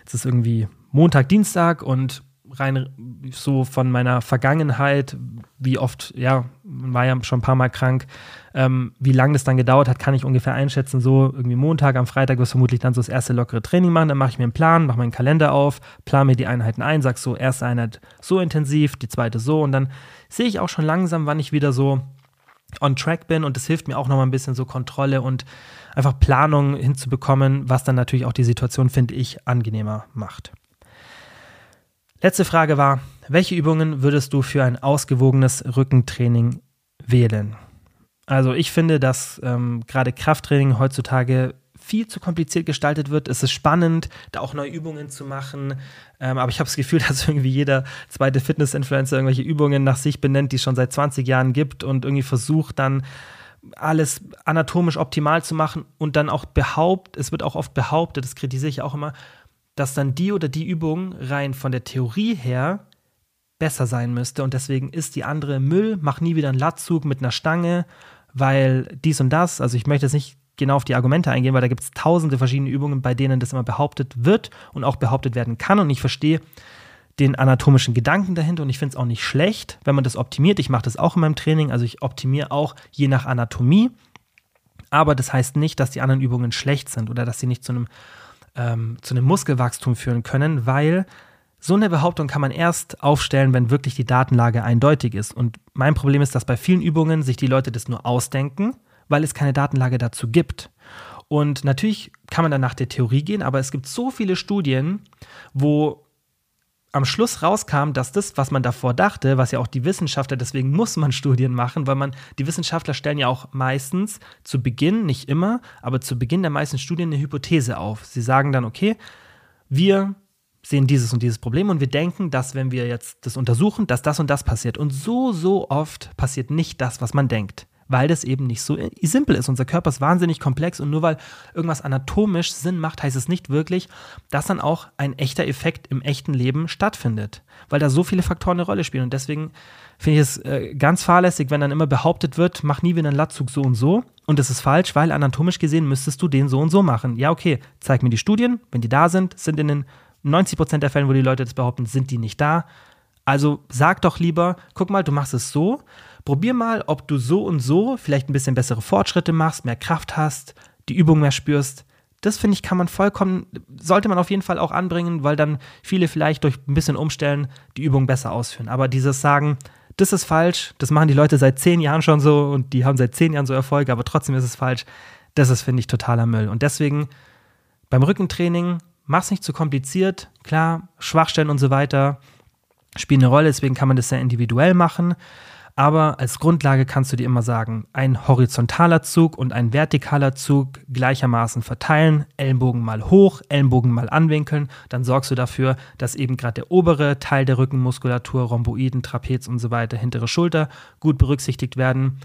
A: jetzt ist irgendwie Montag, Dienstag und rein so von meiner Vergangenheit, wie oft, ja, man war ja schon ein paar Mal krank, ähm, wie lange das dann gedauert hat, kann ich ungefähr einschätzen. So irgendwie Montag, am Freitag wirst du vermutlich dann so das erste lockere Training machen. Dann mache ich mir einen Plan, mache meinen Kalender auf, plane mir die Einheiten ein, sag so, erste Einheit so intensiv, die zweite so. Und dann sehe ich auch schon langsam, wann ich wieder so on track bin. Und das hilft mir auch nochmal ein bisschen so Kontrolle und einfach Planung hinzubekommen, was dann natürlich auch die Situation, finde ich, angenehmer macht. Letzte Frage war, welche Übungen würdest du für ein ausgewogenes Rückentraining wählen? Also ich finde, dass ähm, gerade Krafttraining heutzutage viel zu kompliziert gestaltet wird. Es ist spannend, da auch neue Übungen zu machen. Ähm, aber ich habe das Gefühl, dass irgendwie jeder zweite Fitness-Influencer irgendwelche Übungen nach sich benennt, die es schon seit 20 Jahren gibt und irgendwie versucht dann alles anatomisch optimal zu machen und dann auch behauptet, es wird auch oft behauptet, das kritisiere ich auch immer, dass dann die oder die Übung rein von der Theorie her besser sein müsste und deswegen ist die andere Müll, mach nie wieder einen Latzug mit einer Stange, weil dies und das, also ich möchte jetzt nicht genau auf die Argumente eingehen, weil da gibt es tausende verschiedene Übungen, bei denen das immer behauptet wird und auch behauptet werden kann und ich verstehe den anatomischen Gedanken dahinter und ich finde es auch nicht schlecht, wenn man das optimiert. Ich mache das auch in meinem Training, also ich optimiere auch je nach Anatomie. Aber das heißt nicht, dass die anderen Übungen schlecht sind oder dass sie nicht zu einem, ähm, zu einem Muskelwachstum führen können, weil so eine Behauptung kann man erst aufstellen, wenn wirklich die Datenlage eindeutig ist. Und mein Problem ist, dass bei vielen Übungen sich die Leute das nur ausdenken, weil es keine Datenlage dazu gibt. Und natürlich kann man dann nach der Theorie gehen, aber es gibt so viele Studien, wo am Schluss rauskam, dass das, was man davor dachte, was ja auch die Wissenschaftler, deswegen muss man Studien machen, weil man, die Wissenschaftler stellen ja auch meistens zu Beginn, nicht immer, aber zu Beginn der meisten Studien eine Hypothese auf. Sie sagen dann, okay, wir sehen dieses und dieses Problem und wir denken, dass wenn wir jetzt das untersuchen, dass das und das passiert. Und so, so oft passiert nicht das, was man denkt weil das eben nicht so simpel ist. Unser Körper ist wahnsinnig komplex und nur weil irgendwas anatomisch Sinn macht, heißt es nicht wirklich, dass dann auch ein echter Effekt im echten Leben stattfindet, weil da so viele Faktoren eine Rolle spielen. Und deswegen finde ich es äh, ganz fahrlässig, wenn dann immer behauptet wird, mach nie wieder einen Latzug so und so. Und das ist falsch, weil anatomisch gesehen müsstest du den so und so machen. Ja, okay, zeig mir die Studien, wenn die da sind, sind in den 90 Prozent der Fälle, wo die Leute das behaupten, sind die nicht da. Also sag doch lieber, guck mal, du machst es so, Probier mal, ob du so und so vielleicht ein bisschen bessere Fortschritte machst, mehr Kraft hast, die Übung mehr spürst. Das finde ich, kann man vollkommen, sollte man auf jeden Fall auch anbringen, weil dann viele vielleicht durch ein bisschen Umstellen die Übung besser ausführen. Aber dieses Sagen, das ist falsch, das machen die Leute seit zehn Jahren schon so und die haben seit zehn Jahren so Erfolge, aber trotzdem ist es falsch, das ist, finde ich, totaler Müll. Und deswegen beim Rückentraining, mach's nicht zu kompliziert. Klar, Schwachstellen und so weiter spielen eine Rolle, deswegen kann man das sehr individuell machen. Aber als Grundlage kannst du dir immer sagen, ein horizontaler Zug und ein vertikaler Zug gleichermaßen verteilen, Ellenbogen mal hoch, Ellenbogen mal anwinkeln, dann sorgst du dafür, dass eben gerade der obere Teil der Rückenmuskulatur, Rhomboiden, Trapez und so weiter, hintere Schulter gut berücksichtigt werden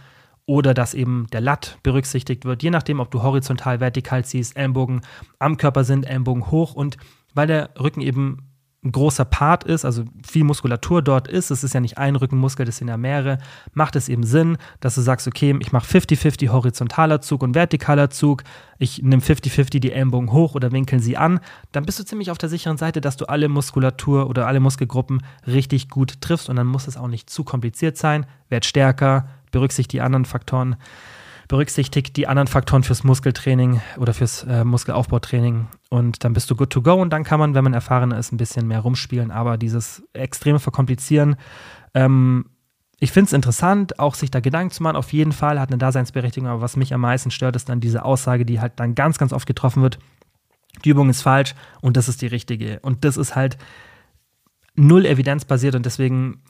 A: oder dass eben der Latt berücksichtigt wird, je nachdem, ob du horizontal, vertikal ziehst, Ellenbogen am Körper sind, Ellenbogen hoch und weil der Rücken eben ein großer Part ist, also viel Muskulatur dort ist, es ist ja nicht ein Rückenmuskel, das sind ja mehrere, macht es eben Sinn, dass du sagst, okay, ich mache 50-50 horizontaler Zug und vertikaler Zug, ich nehme 50-50 die Ellenbogen hoch oder winkeln sie an, dann bist du ziemlich auf der sicheren Seite, dass du alle Muskulatur oder alle Muskelgruppen richtig gut triffst und dann muss es auch nicht zu kompliziert sein, werd stärker, berücksichtigt die anderen Faktoren berücksichtigt die anderen Faktoren fürs Muskeltraining oder fürs äh, Muskelaufbautraining und dann bist du good to go und dann kann man, wenn man erfahrener ist, ein bisschen mehr rumspielen, aber dieses extreme Verkomplizieren, ähm, ich finde es interessant, auch sich da Gedanken zu machen, auf jeden Fall hat eine Daseinsberechtigung, aber was mich am meisten stört, ist dann diese Aussage, die halt dann ganz, ganz oft getroffen wird, die Übung ist falsch und das ist die richtige. Und das ist halt null evidenzbasiert und deswegen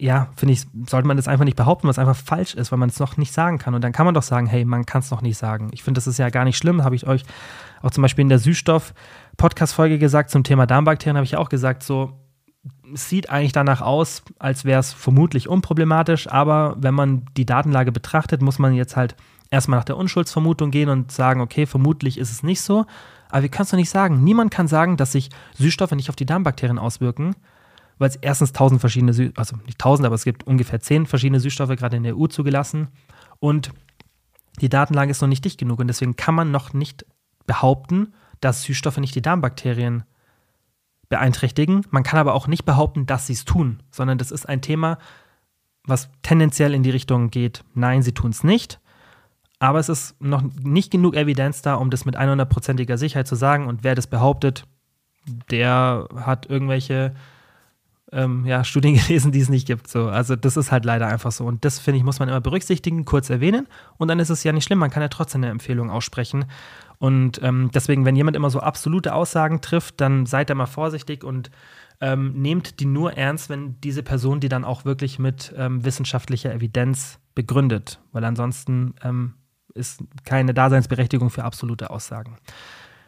A: ja, finde ich, sollte man das einfach nicht behaupten, was einfach falsch ist, weil man es noch nicht sagen kann. Und dann kann man doch sagen, hey, man kann es noch nicht sagen. Ich finde, das ist ja gar nicht schlimm. Habe ich euch auch zum Beispiel in der Süßstoff-Podcast-Folge gesagt zum Thema Darmbakterien, habe ich auch gesagt, so, sieht eigentlich danach aus, als wäre es vermutlich unproblematisch, aber wenn man die Datenlage betrachtet, muss man jetzt halt erstmal nach der Unschuldsvermutung gehen und sagen, okay, vermutlich ist es nicht so. Aber wir können es doch nicht sagen. Niemand kann sagen, dass sich Süßstoffe nicht auf die Darmbakterien auswirken weil es erstens tausend verschiedene, Sü also nicht tausend, aber es gibt ungefähr zehn verschiedene Süßstoffe gerade in der EU zugelassen und die Datenlage ist noch nicht dicht genug und deswegen kann man noch nicht behaupten, dass Süßstoffe nicht die Darmbakterien beeinträchtigen. Man kann aber auch nicht behaupten, dass sie es tun, sondern das ist ein Thema, was tendenziell in die Richtung geht, nein, sie tun es nicht. Aber es ist noch nicht genug Evidenz da, um das mit 100%iger Sicherheit zu sagen. Und wer das behauptet, der hat irgendwelche ähm, ja, Studien gelesen, die es nicht gibt. So. Also das ist halt leider einfach so. Und das, finde ich, muss man immer berücksichtigen, kurz erwähnen. Und dann ist es ja nicht schlimm, man kann ja trotzdem eine Empfehlung aussprechen. Und ähm, deswegen, wenn jemand immer so absolute Aussagen trifft, dann seid da mal vorsichtig und ähm, nehmt die nur ernst, wenn diese Person die dann auch wirklich mit ähm, wissenschaftlicher Evidenz begründet. Weil ansonsten ähm, ist keine Daseinsberechtigung für absolute Aussagen.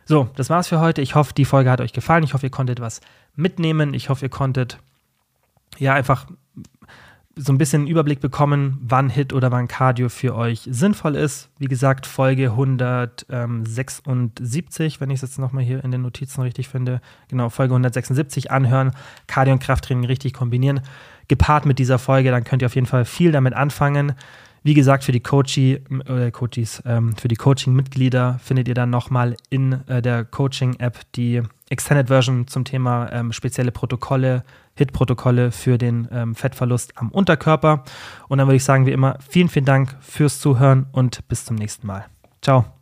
A: So, das war's für heute. Ich hoffe, die Folge hat euch gefallen. Ich hoffe, ihr konntet was mitnehmen. Ich hoffe, ihr konntet ja einfach so ein bisschen Überblick bekommen, wann Hit oder wann Cardio für euch sinnvoll ist. Wie gesagt, Folge 176, wenn ich es jetzt nochmal hier in den Notizen richtig finde. Genau, Folge 176 anhören, Cardio und Krafttraining richtig kombinieren. Gepaart mit dieser Folge, dann könnt ihr auf jeden Fall viel damit anfangen. Wie gesagt, für die Coachie, äh, Coaches, ähm, für die Coaching-Mitglieder findet ihr dann nochmal in äh, der Coaching-App die Extended Version zum Thema ähm, spezielle Protokolle, HIT-Protokolle für den ähm, Fettverlust am Unterkörper. Und dann würde ich sagen, wie immer, vielen, vielen Dank fürs Zuhören und bis zum nächsten Mal. Ciao.